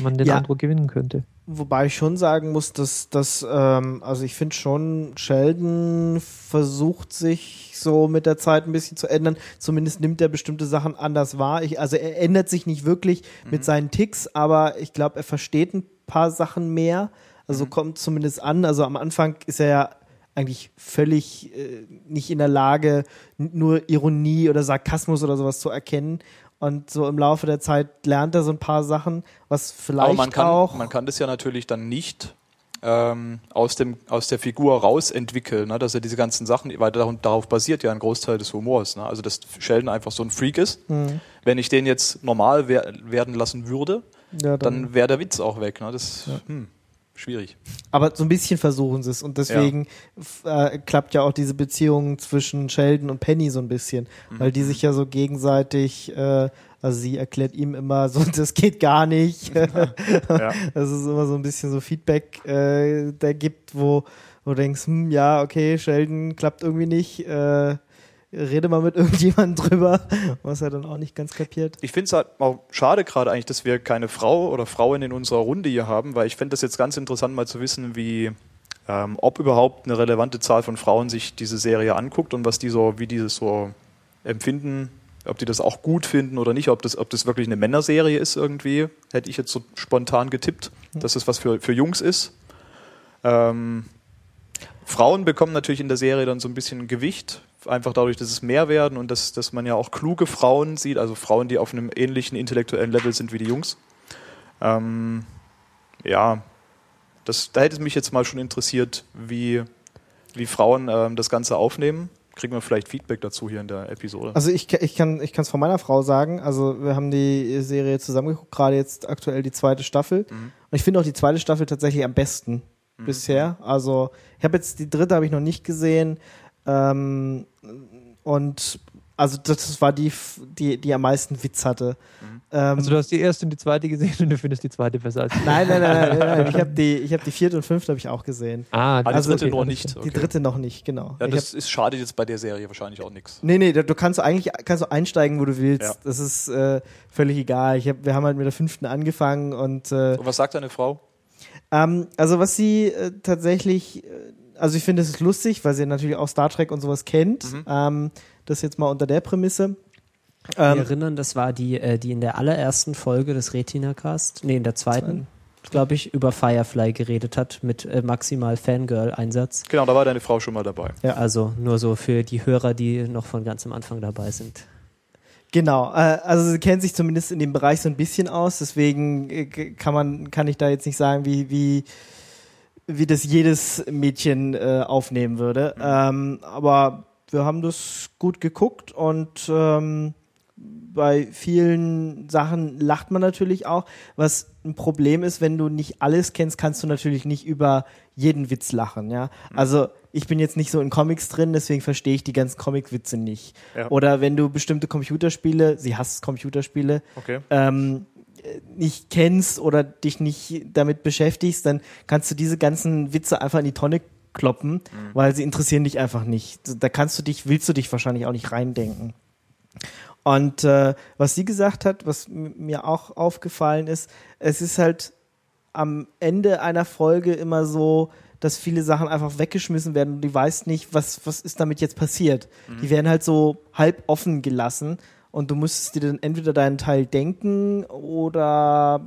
man den ja. Eindruck gewinnen könnte. Wobei ich schon sagen muss, dass das, ähm, also ich finde schon, Sheldon versucht sich so mit der Zeit ein bisschen zu ändern. Zumindest nimmt er bestimmte Sachen anders wahr. Ich, also er ändert sich nicht wirklich mhm. mit seinen Ticks, aber ich glaube, er versteht ein paar Sachen mehr. Also mhm. kommt zumindest an. Also am Anfang ist er ja eigentlich völlig äh, nicht in der Lage, nur Ironie oder Sarkasmus oder sowas zu erkennen. Und so im Laufe der Zeit lernt er so ein paar Sachen, was vielleicht Aber man kann, auch. Man kann das ja natürlich dann nicht ähm, aus, dem, aus der Figur rausentwickeln, ne? dass er diese ganzen Sachen, weil darauf basiert ja ein Großteil des Humors. Ne? Also, dass Sheldon einfach so ein Freak ist. Mhm. Wenn ich den jetzt normal wer werden lassen würde, ja, dann, dann wäre der Witz auch weg. Ne? Das, ja. hm schwierig. Aber so ein bisschen versuchen sie es und deswegen ja. äh, klappt ja auch diese Beziehung zwischen Sheldon und Penny so ein bisschen, mhm. weil die sich ja so gegenseitig, äh, also sie erklärt ihm immer so, das geht gar nicht. ja. Das ist immer so ein bisschen so Feedback, äh, der gibt, wo, wo du denkst, hm, ja, okay, Sheldon klappt irgendwie nicht. Äh, rede mal mit irgendjemandem drüber, was er dann auch nicht ganz kapiert. Ich finde es halt auch schade gerade eigentlich, dass wir keine Frau oder Frauen in unserer Runde hier haben, weil ich fände das jetzt ganz interessant mal zu wissen, wie ähm, ob überhaupt eine relevante Zahl von Frauen sich diese Serie anguckt und was die so, wie die das so empfinden, ob die das auch gut finden oder nicht, ob das, ob das wirklich eine Männerserie ist irgendwie, hätte ich jetzt so spontan getippt, dass es was für, für Jungs ist. Ähm, Frauen bekommen natürlich in der Serie dann so ein bisschen Gewicht, einfach dadurch, dass es mehr werden und dass, dass man ja auch kluge Frauen sieht, also Frauen, die auf einem ähnlichen intellektuellen Level sind wie die Jungs. Ähm, ja, das, da hätte es mich jetzt mal schon interessiert, wie, wie Frauen ähm, das Ganze aufnehmen. Kriegen wir vielleicht Feedback dazu hier in der Episode. Also ich, ich kann ich es von meiner Frau sagen. Also wir haben die Serie zusammengeguckt, gerade jetzt aktuell die zweite Staffel. Mhm. Und ich finde auch die zweite Staffel tatsächlich am besten bisher. Also ich habe jetzt die dritte habe ich noch nicht gesehen. Ähm, und also das war die, die, die am meisten Witz hatte. Ähm, Also du hast die erste und die zweite gesehen und du findest die zweite besser als die nein, nein, nein, nein, nein, nein. Ich habe die, ich hab die vierte und fünfte habe ich auch gesehen. Ah, Ah, die also dritte okay, noch nicht. klar. Die Okay. dritte noch nicht, genau. Ja, das ist schade jetzt bei der Serie wahrscheinlich auch nichts. Nee, nee, du kannst eigentlich kannst du einsteigen, wo du willst. Ja. Das ist äh, völlig egal. Ich hab, wir haben halt mit der fünften angefangen und äh, Und was sagt deine Frau? ähm, also was sie äh, tatsächlich, äh, also ich finde es ist lustig, weil sie natürlich auch Star Trek und sowas kennt. Mhm. Ähm, das jetzt mal unter der Prämisse. Wir Ähm, erinnern, das war die, äh, die in der allerersten Folge des Retina-Cast, nee, in der zweiten, glaube ich, über Firefly geredet hat mit äh, maximal Fangirl-Einsatz. Genau, da war deine Frau schon mal dabei. Ja. Also nur so für die Hörer, die noch von ganz am Anfang dabei sind. Genau, äh, also sie kennt sich zumindest in dem Bereich so ein bisschen aus, deswegen äh, kann man, kann ich da jetzt nicht sagen, wie, wie, wie das jedes Mädchen äh, aufnehmen würde. Ähm, aber wir haben das gut geguckt und ähm, bei vielen Sachen lacht man natürlich auch. Was ein Problem ist, wenn du nicht alles kennst, kannst du natürlich nicht über jeden Witz lachen, ja. Also ich bin jetzt nicht so in Comics drin, deswegen verstehe ich die ganzen Comic-Witze nicht. Ja. Oder wenn du bestimmte Computerspiele, sie hasst Computerspiele, Okay. ähm, äh, nicht kennst oder dich nicht damit beschäftigst, dann kannst du diese ganzen Witze einfach in die Tonne kloppen, weil sie interessieren dich einfach nicht. Da kannst du dich, willst du dich wahrscheinlich auch nicht reindenken. Und äh, was sie gesagt hat, was mir auch aufgefallen ist, es ist halt am Ende einer Folge immer so, dass viele Sachen einfach weggeschmissen werden und die weiß nicht, was, was ist damit jetzt passiert. Die werden halt so halb offen gelassen und du musstest dir dann entweder deinen Teil denken oder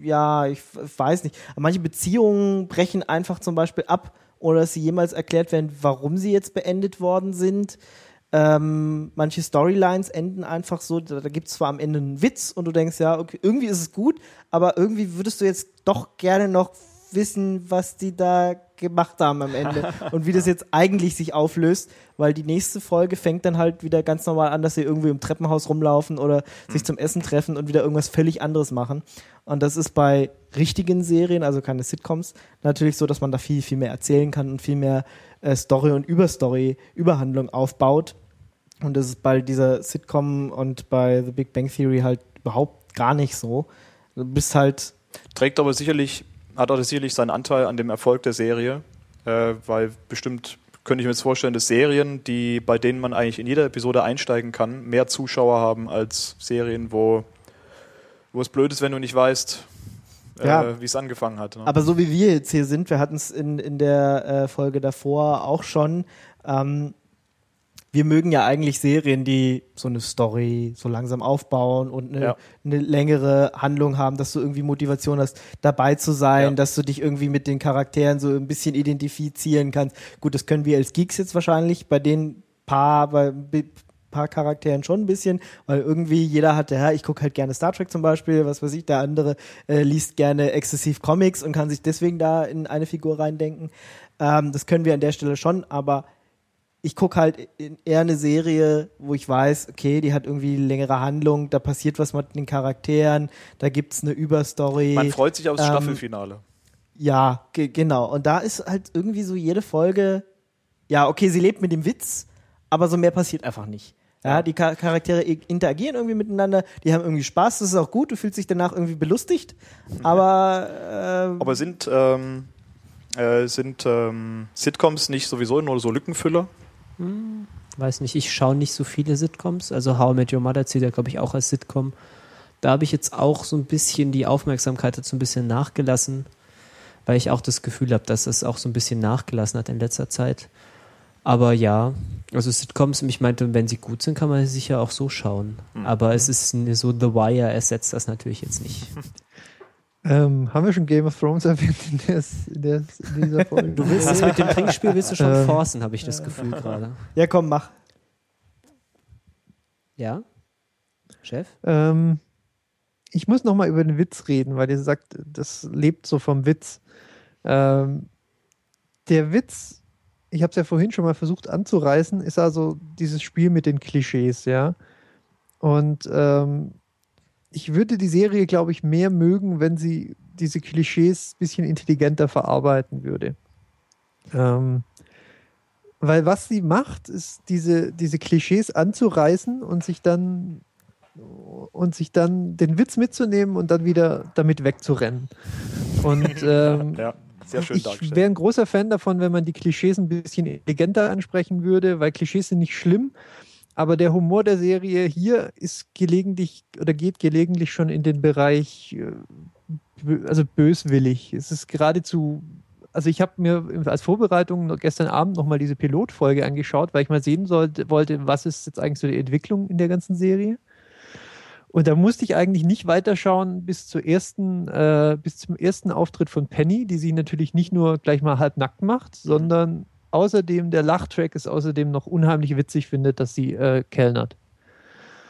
ja, ich weiß nicht. Manche Beziehungen brechen einfach zum Beispiel ab, ohne dass sie jemals erklärt werden, warum sie jetzt beendet worden sind. Ähm, manche Storylines enden einfach so, da, da gibt es zwar am Ende einen Witz und du denkst, ja, okay, irgendwie ist es gut, aber irgendwie würdest du jetzt doch gerne noch wissen, was die da gemacht haben am Ende und wie das jetzt eigentlich sich auflöst, weil die nächste Folge fängt dann halt wieder ganz normal an, dass sie irgendwie im Treppenhaus rumlaufen oder sich zum Essen treffen und wieder irgendwas völlig anderes machen. Und das ist bei richtigen Serien, also keine Sitcoms, natürlich so, dass man da viel, viel mehr erzählen kann und viel mehr äh, Story und Überstory, Überhandlung aufbaut. Und das ist bei dieser Sitcom und bei The Big Bang Theory halt überhaupt gar nicht so. Du bist halt, Trägt aber sicherlich, hat auch sicherlich seinen Anteil an dem Erfolg der Serie, äh, weil bestimmt könnte ich mir jetzt vorstellen, dass Serien, die, bei denen man eigentlich in jeder Episode einsteigen kann, mehr Zuschauer haben als Serien, wo, wo es blöd ist, wenn du nicht weißt, äh, Ja. wie es angefangen hat. Ne? aber so wie wir jetzt hier sind, wir hatten es in, in der äh, Folge davor auch schon, ähm, wir mögen ja eigentlich Serien, die so eine Story so langsam aufbauen und eine, Ja. eine längere Handlung haben, dass du irgendwie Motivation hast, dabei zu sein, Ja. dass du dich irgendwie mit den Charakteren so ein bisschen identifizieren kannst. Gut, das können wir als Geeks jetzt wahrscheinlich bei den paar, bei paar Charakteren schon ein bisschen, weil irgendwie jeder hat, ja, ich gucke halt gerne Star Trek zum Beispiel, was weiß ich, der andere äh, liest gerne exzessiv Comics und kann sich deswegen da in eine Figur reindenken. Ähm, das können wir an der Stelle schon, aber ich gucke halt eher eine Serie, wo ich weiß, okay, die hat irgendwie längere Handlung, da passiert was mit den Charakteren, da gibt's eine Überstory. Man freut sich aufs ähm, Staffelfinale. Ja, ge genau. Und da ist halt irgendwie so jede Folge, ja, okay, sie lebt mit dem Witz, aber so mehr passiert einfach nicht. Ja, die Char Charaktere interagieren irgendwie miteinander, die haben irgendwie Spaß, das ist auch gut, du fühlst dich danach irgendwie belustigt, aber, äh, Aber sind, ähm, äh, sind ähm, Sitcoms nicht sowieso nur so Lückenfüller? Weiß nicht, ich schaue nicht so viele Sitcoms. Also How I Met Your Mother zählt ja, glaube ich, auch als Sitcom. Da habe ich jetzt auch so ein bisschen die Aufmerksamkeit dazu ein bisschen nachgelassen, weil ich auch das Gefühl habe, dass es auch so ein bisschen nachgelassen hat in letzter Zeit. Aber ja, also Sitcoms, ich meinte, wenn sie gut sind, kann man sie sicher auch so schauen. Mhm. Aber es ist so, The Wire ersetzt das natürlich jetzt nicht. Ähm, haben wir schon Game of Thrones erwähnt in, der, in, der, in dieser Folge? Du willst das mit dem Trinkspiel, willst du schon Ähm. forcen, habe ich das Gefühl gerade. Ja, komm, mach. Ja? Chef? Ähm, ich muss noch mal über den Witz reden, weil ihr sagt, das lebt so vom Witz. Ähm, der Witz, ich habe es ja vorhin schon mal versucht anzureißen, ist also dieses Spiel mit den Klischees, ja. Und ähm, ich würde die Serie, glaube ich, mehr mögen, wenn sie diese Klischees ein bisschen intelligenter verarbeiten würde. Ähm, weil was sie macht, ist diese, diese Klischees anzureißen und sich dann und sich dann den Witz mitzunehmen und dann wieder damit wegzurennen. Und ähm, Ja, sehr schön ich wäre ein großer Fan davon, wenn man die Klischees ein bisschen intelligenter ansprechen würde, weil Klischees sind nicht schlimm, aber der Humor der Serie hier ist gelegentlich oder geht gelegentlich schon in den Bereich, äh, also böswillig. Es ist geradezu, also ich habe mir als Vorbereitung gestern Abend nochmal diese Pilotfolge angeschaut, weil ich mal sehen sollte, wollte, was ist jetzt eigentlich so die Entwicklung in der ganzen Serie. Und da musste ich eigentlich nicht weiterschauen bis zur ersten, äh, bis zum ersten Auftritt von Penny, die sie natürlich nicht nur gleich mal halb nackt macht, sondern außerdem der Lachtrack ist außerdem noch unheimlich witzig findet, dass sie äh, kellnert.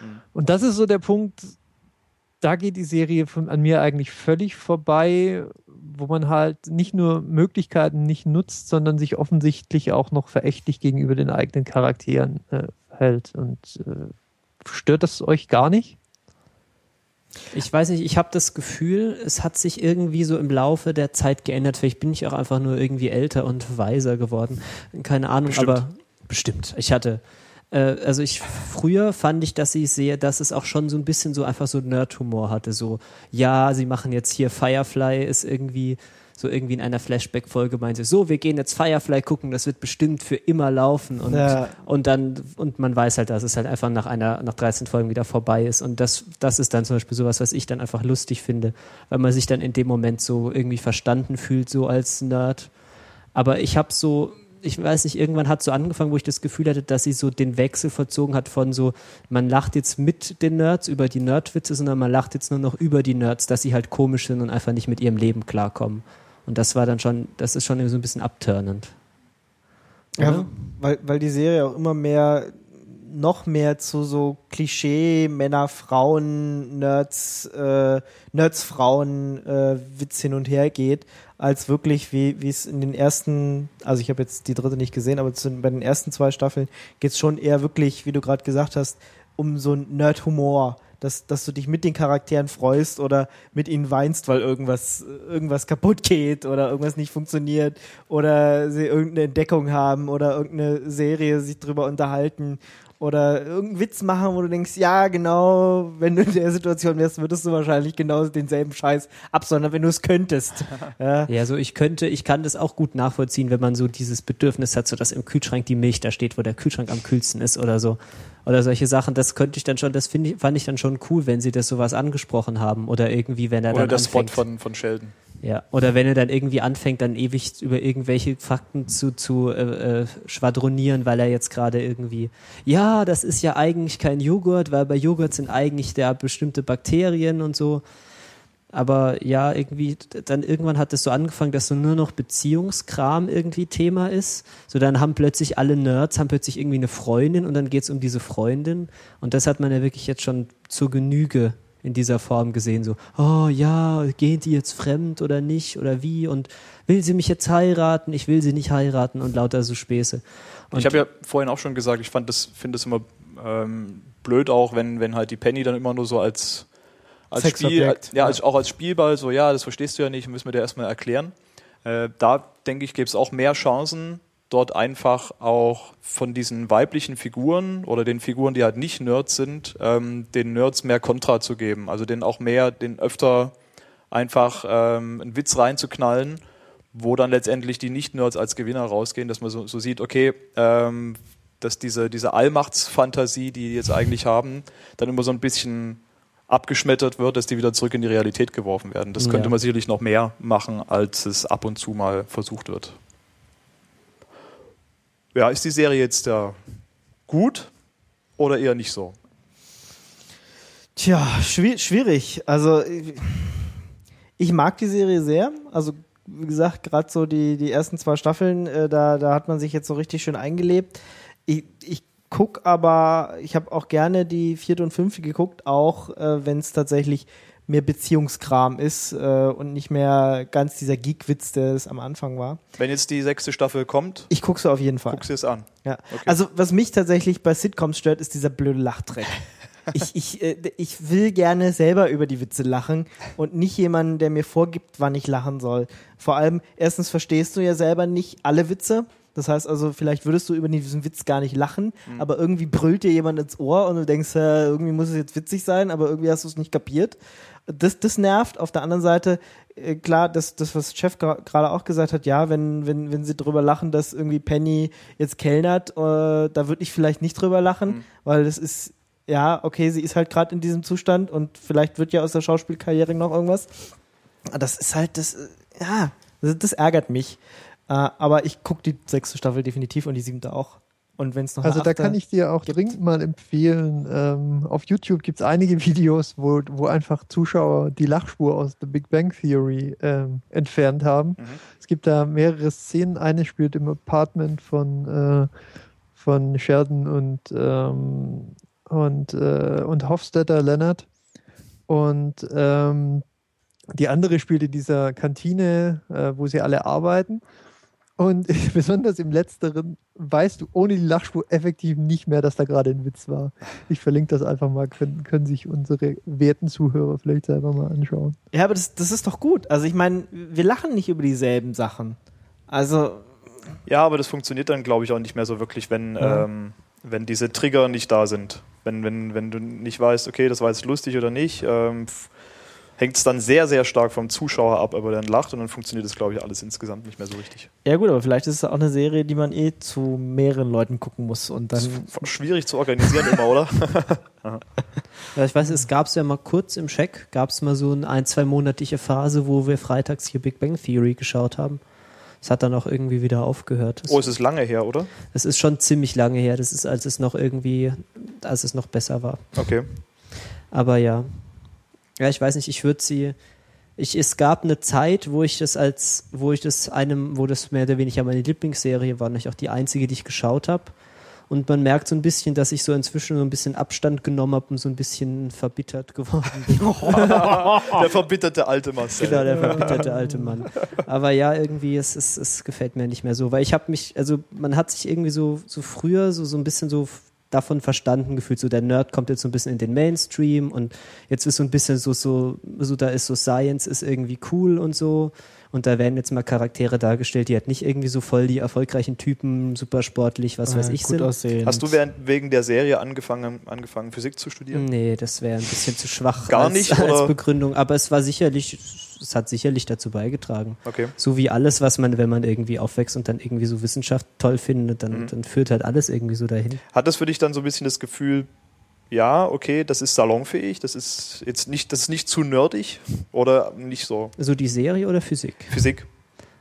Mhm. Und das ist so der Punkt, da geht die Serie von, an mir eigentlich völlig vorbei, wo man halt nicht nur Möglichkeiten nicht nutzt, sondern sich offensichtlich auch noch verächtlich gegenüber den eigenen Charakteren äh, hält. Und äh, stört das euch gar nicht? Ich weiß nicht, ich habe das Gefühl, es hat sich irgendwie so im Laufe der Zeit geändert. Vielleicht bin ich auch einfach nur irgendwie älter und weiser geworden. Keine Ahnung, Bestimmt. aber bestimmt. Ich hatte, äh, also ich früher fand ich, dass ich sehe, dass es auch schon so ein bisschen so einfach so Nerd-Humor hatte. So, ja, sie machen jetzt hier Firefly, ist irgendwie so irgendwie in einer Flashback-Folge meinte, so, wir gehen jetzt Firefly gucken, das wird bestimmt für immer laufen und, Ja. und dann, und man weiß halt, dass es halt einfach nach einer, nach 13 Folgen wieder vorbei ist und das, das ist dann zum Beispiel sowas, was ich dann einfach lustig finde, weil man sich dann in dem Moment so irgendwie verstanden fühlt, so als Nerd. Aber ich habe so, ich weiß nicht, irgendwann hat so angefangen, wo ich das Gefühl hatte, dass sie so den Wechsel vollzogen hat von so, man lacht jetzt mit den Nerds über die Nerdwitze, sondern man lacht jetzt nur noch über die Nerds, dass sie halt komisch sind und einfach nicht mit ihrem Leben klarkommen. Und das war dann schon, das ist schon so ein bisschen abturnend. Ja, weil, weil die Serie auch immer mehr, noch mehr zu so Klischee, Männer, Frauen, Nerds, äh, Nerds, Frauen, äh, Witz hin und her geht, als wirklich, wie wie es in den ersten, also ich habe jetzt die dritte nicht gesehen, aber zu, bei den ersten zwei Staffeln geht es schon eher wirklich, wie du gerade gesagt hast, um so einen Nerd-Humor. Dass, dass du dich mit den Charakteren freust oder mit ihnen weinst, weil irgendwas, irgendwas kaputt geht oder irgendwas nicht funktioniert oder sie irgendeine Entdeckung haben oder irgendeine Serie sich drüber unterhalten oder irgendeinen Witz machen, wo du denkst, ja, genau, wenn du in der Situation wärst, würdest du wahrscheinlich genau denselben Scheiß absondern, wenn du es könntest. ja. Ja, so ich könnte, ich kann das auch gut nachvollziehen, wenn man so dieses Bedürfnis hat, so dass im Kühlschrank die Milch da steht, wo der Kühlschrank am kühlsten ist oder so. Oder solche Sachen, das könnte ich dann schon, das finde ich, fand ich dann schon cool, wenn sie das sowas angesprochen haben. Oder irgendwie, wenn er Oder dann der Spot anfängt. von, von Sheldon. Ja, oder wenn er dann irgendwie anfängt, dann ewig über irgendwelche Fakten zu, zu äh, äh, schwadronieren, weil er jetzt gerade irgendwie, ja, das ist ja eigentlich kein Joghurt, weil bei Joghurt sind eigentlich da bestimmte Bakterien und so. Aber ja, irgendwie, dann irgendwann hat es so angefangen, dass so nur noch Beziehungskram irgendwie Thema ist. So dann haben plötzlich alle Nerds, haben plötzlich irgendwie eine Freundin und dann geht es um diese Freundin. Und das hat man ja wirklich jetzt schon zur Genüge in dieser Form gesehen. So, oh ja, geht die jetzt fremd oder nicht oder wie und will sie mich jetzt heiraten? Ich will sie nicht heiraten und lauter so Späße. Und ich habe ja vorhin auch schon gesagt, ich fand das, finde es immer ähm, blöd auch, wenn, wenn halt die Penny dann immer nur so als, als Spiel, ja, als, auch als Spielball, so ja, das verstehst du ja nicht, müssen wir dir erstmal erklären. Äh, da denke ich, gäbe es auch mehr Chancen, dort einfach auch von diesen weiblichen Figuren oder den Figuren, die halt nicht Nerds sind, ähm, den Nerds mehr Kontra zu geben. Also denen auch mehr, den öfter einfach ähm, einen Witz reinzuknallen, wo dann letztendlich die Nicht-Nerds als Gewinner rausgehen, dass man so, so sieht, okay, ähm, dass diese, diese Allmachtsfantasie, die die jetzt eigentlich haben, dann immer so ein bisschen abgeschmettert wird, dass die wieder zurück in die Realität geworfen werden. Das könnte Ja. man sicherlich noch mehr machen, als es ab und zu mal versucht wird. Ja, ist die Serie jetzt äh, gut oder eher nicht so? Tja, schwi- schwierig. Also ich- mag die Serie sehr. Also wie gesagt, gerade so die, die ersten zwei Staffeln, äh, da, da hat man sich jetzt so richtig schön eingelebt. Ich, ich guck aber, ich habe auch gerne die vierte und fünfte geguckt, auch äh, wenn es tatsächlich mehr Beziehungskram ist äh, und nicht mehr ganz dieser Geek-Witz, der es am Anfang war. Wenn jetzt die sechste Staffel kommt, Ich gucke sie auf jeden Fall. guck sie es an. Ja. Okay. Also, was mich tatsächlich bei Sitcoms stört, ist dieser blöde Lachdreck. ich, ich, äh, ich will gerne selber über die Witze lachen und nicht jemanden, der mir vorgibt, wann ich lachen soll. Vor allem, erstens verstehst du ja selber nicht alle Witze. Das heißt also, vielleicht würdest du über diesen Witz gar nicht lachen, aber irgendwie brüllt dir jemand ins Ohr und du denkst, äh, irgendwie muss es jetzt witzig sein, aber irgendwie hast du es nicht kapiert. Das, das nervt. Auf der anderen Seite, äh, klar, das, das, was Chef gerade auch gesagt hat, ja, wenn, wenn, wenn sie drüber lachen, dass irgendwie Penny jetzt kellnert, äh, da würde ich vielleicht nicht drüber lachen, weil das ist, ja, okay, sie ist halt gerade in diesem Zustand und vielleicht wird ja aus der Schauspielkarriere noch irgendwas. Das ist halt, das, äh, ja, das, das ärgert mich. Äh, aber ich gucke die sechste Staffel definitiv und die siebte auch. Und wenn es noch Also da kann ich dir auch gibt. dringend mal empfehlen. Ähm, auf YouTube gibt es einige Videos, wo, wo einfach Zuschauer die Lachspur aus The Big Bang Theory ähm, entfernt haben. Es gibt da mehrere Szenen. Eine spielt im Apartment von, äh, von Sheldon und, ähm, und, äh, und Hofstetter Leonard. Und ähm, die andere spielt in dieser Kantine, äh, wo sie alle arbeiten. Und besonders im letzteren weißt du ohne die Lachspur effektiv nicht mehr, dass da gerade ein Witz war. Ich verlinke das einfach mal, können, können sich unsere werten Zuhörer vielleicht selber mal anschauen. Ja, aber das, das ist doch gut. Also ich meine, wir lachen nicht über dieselben Sachen. Also, Ja, aber das funktioniert dann, glaube ich, auch nicht mehr so wirklich, wenn, Ja. ähm, wenn diese Trigger nicht da sind. Wenn, wenn, wenn du nicht weißt, okay, das war jetzt lustig oder nicht, ähm, f- hängt es dann sehr, sehr stark vom Zuschauer ab, ob er dann lacht und dann funktioniert das, glaube ich, alles insgesamt nicht mehr so richtig. ja gut, aber vielleicht ist es auch eine Serie, die man eh zu mehreren Leuten gucken muss und Das dann. schwierig zu organisieren immer, oder? Ja, ich weiß, es gab es ja mal kurz im Check, gab es mal so eine ein-, zweimonatige Phase, wo wir freitags hier Big Bang Theory geschaut haben. Es hat dann auch irgendwie wieder aufgehört. Das, Oh, es ist lange her, oder? das ist schon ziemlich lange her. Das ist, als es noch irgendwie, als es noch besser war. Okay. Aber ja. Ja, ich weiß nicht, ich würde sie. Ich, es gab eine Zeit, wo ich das als, wo ich das einem, wo das mehr oder weniger meine Lieblingsserie war, nicht auch die einzige, die ich geschaut habe. Und man merkt so ein bisschen, dass ich so inzwischen so ein bisschen Abstand genommen habe und so ein bisschen verbittert geworden bin. Der verbitterte alte Marcel. Genau, der verbitterte alte Mann. Aber ja, irgendwie, es, es, es gefällt mir nicht mehr so, weil ich habe mich, also man hat sich irgendwie so, so früher so, so ein bisschen so davon verstanden gefühlt, so der Nerd kommt jetzt so ein bisschen in den Mainstream und jetzt ist so ein bisschen so, so, so da ist so Science ist irgendwie cool und so und da werden jetzt mal Charaktere dargestellt, die halt nicht irgendwie so voll die erfolgreichen Typen, super sportlich, was weiß äh, ich gut sind. aussehen. Hast du während, wegen der Serie angefangen, angefangen Physik zu studieren? Nee, das wäre ein bisschen zu schwach Gar als, nicht, als? Begründung, aber es war sicherlich, es hat sicherlich dazu beigetragen. Okay. So wie alles, was man, wenn man irgendwie aufwächst und dann irgendwie so Wissenschaft toll findet, dann, Mhm. dann führt halt alles irgendwie so dahin. Hat das für dich dann so ein bisschen das Gefühl, ja, okay, das ist salonfähig, das ist jetzt nicht, das ist nicht zu nerdig oder nicht so? So die Serie oder Physik? Physik.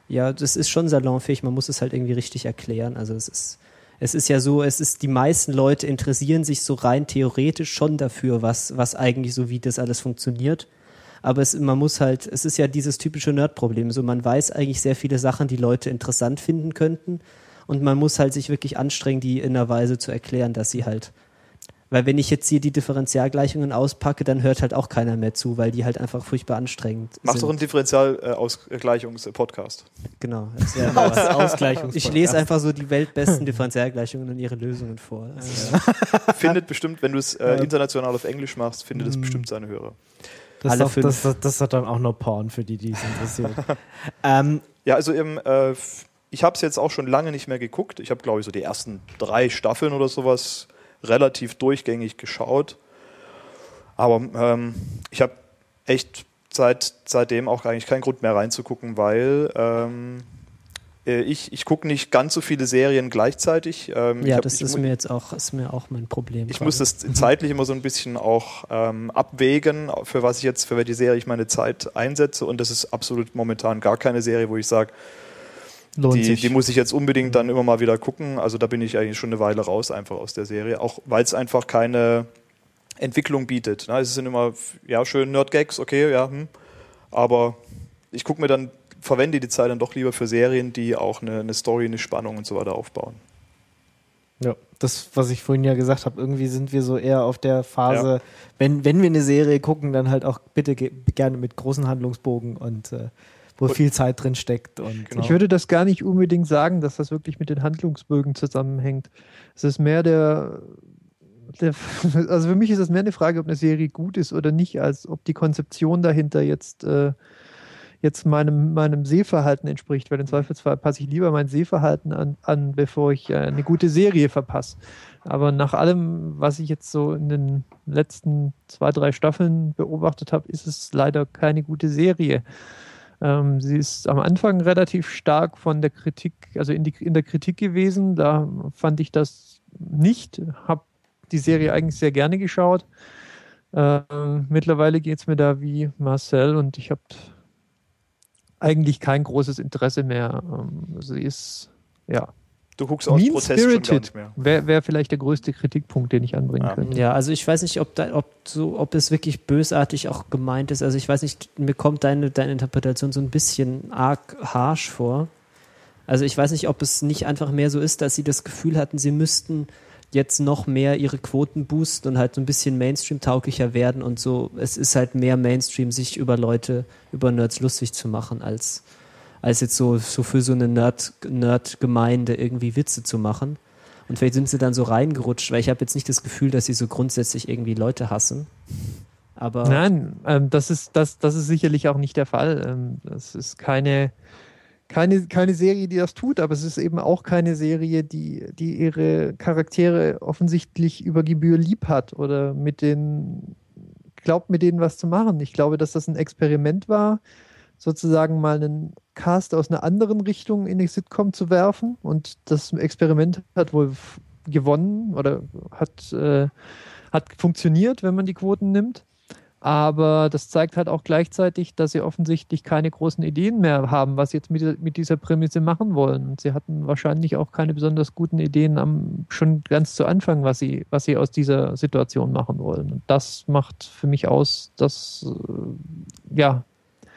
Ja, das ist schon salonfähig, man muss es halt irgendwie richtig erklären. Also es ist, es ist ja so, es ist, die meisten Leute interessieren sich so rein theoretisch schon dafür, was, was eigentlich so, wie das alles funktioniert. Aber es, man muss halt, es ist ja dieses typische Nerd-Problem. So, man weiß eigentlich sehr viele Sachen, die Leute interessant finden könnten. Und man muss halt sich wirklich anstrengen, die in einer Weise zu erklären, dass sie halt. Weil wenn ich jetzt hier die Differentialgleichungen auspacke, dann hört halt auch keiner mehr zu, weil die halt einfach furchtbar anstrengend Mach sind. doch einen Differentialgleichungs-Podcast. Genau. Aus. Ausgleichungs Ich lese einfach so die weltbesten Differentialgleichungen und ihre Lösungen vor. Ist- Findet bestimmt, wenn du es äh, international auf Englisch machst, findet es bestimmt seine Hörer. Das, Alle fünf. das, das ist dann auch nur Porn für die, die es interessiert. ähm, Ja, also im, äh, ich habe es jetzt auch schon lange nicht mehr geguckt. Ich habe, glaube ich, so die ersten drei Staffeln oder sowas relativ durchgängig geschaut. Aber ähm, ich habe echt seit, seitdem auch eigentlich keinen Grund mehr reinzugucken, weil ähm, äh, ich, ich gucke nicht ganz so viele Serien gleichzeitig. Ähm, Ja, hab- das ist mir jetzt auch, ist mir auch mein Problem. Ich gerade. muss das zeitlich immer so ein bisschen auch ähm, abwägen, für was ich jetzt, für welche Serie ich meine Zeit einsetze. Und das ist absolut momentan gar keine Serie, wo ich sage, Lohnt die, sich. die muss ich jetzt unbedingt dann immer mal wieder gucken. Also da bin ich eigentlich schon eine Weile raus einfach aus der Serie. Auch weil es einfach keine Entwicklung bietet. Ne? Es sind immer, ja, schön Nerd-Gags, okay, ja, hm. aber ich gucke mir dann, verwende die Zeit dann doch lieber für Serien, die auch eine, eine Story, eine Spannung und so weiter aufbauen. Ja, das, was ich vorhin ja gesagt habe, irgendwie sind wir so eher auf der Phase, wenn, wenn wir eine Serie gucken, dann halt auch bitte ge gerne mit großen Handlungsbogen und äh, wo viel Zeit drin steckt. Und Genau. Ich würde das gar nicht unbedingt sagen, dass das wirklich mit den Handlungsbögen zusammenhängt. Es ist mehr der, der, also für mich ist es mehr eine Frage, ob eine Serie gut ist oder nicht, als ob die Konzeption dahinter jetzt, äh, jetzt meinem, meinem Sehverhalten entspricht, weil im Zweifelsfall passe ich lieber mein Sehverhalten an, an bevor ich äh, eine gute Serie verpasse. Aber nach allem, was ich jetzt so in den letzten zwei, drei Staffeln beobachtet habe, ist es leider keine gute Serie. Ähm, sie ist am Anfang relativ stark von der Kritik, also in, die, in der Kritik gewesen. Da fand ich das nicht. Habe die Serie eigentlich sehr gerne geschaut. Ähm, mittlerweile geht es mir da wie Marcel und ich habe eigentlich kein großes Interesse mehr. Ähm, sie ist, ja, Du guckst aus Protest schon gar mean-spirited nicht mehr. wäre wär vielleicht der größte Kritikpunkt, den ich anbringen Ja. könnte. Ja, also ich weiß nicht, ob, da, ob, so, ob es wirklich bösartig auch gemeint ist. Also ich weiß nicht, mir kommt deine, deine Interpretation so ein bisschen arg harsh vor. Also ich weiß nicht, ob es nicht einfach mehr so ist, dass sie das Gefühl hatten, sie müssten jetzt noch mehr ihre Quoten boosten und halt so ein bisschen Mainstream-tauglicher werden und so. Es ist halt mehr Mainstream, sich über Leute, über Nerds lustig zu machen, als, als jetzt so, so für so eine Nerd- Nerd-Gemeinde irgendwie Witze zu machen. Und vielleicht sind sie dann so reingerutscht, weil ich habe jetzt nicht das Gefühl, dass sie so grundsätzlich irgendwie Leute hassen. Aber Nein, ähm, das, ist, das, das ist sicherlich auch nicht der Fall. Ähm, das ist keine, keine, keine Serie, die das tut, aber es ist eben auch keine Serie, die, die ihre Charaktere offensichtlich über Gebühr lieb hat oder mit den, glaubt mit denen was zu machen. Ich glaube, dass das ein Experiment war, sozusagen mal einen Cast aus einer anderen Richtung in die Sitcom zu werfen und das Experiment hat wohl gewonnen oder hat, äh, hat funktioniert, wenn man die Quoten nimmt. Aber das zeigt halt auch gleichzeitig, dass sie offensichtlich keine großen Ideen mehr haben, was sie jetzt mit, mit dieser Prämisse machen wollen. Und sie hatten wahrscheinlich auch keine besonders guten Ideen am, schon ganz zu Anfang, was sie, was sie aus dieser Situation machen wollen. Und das macht für mich aus, dass äh, ja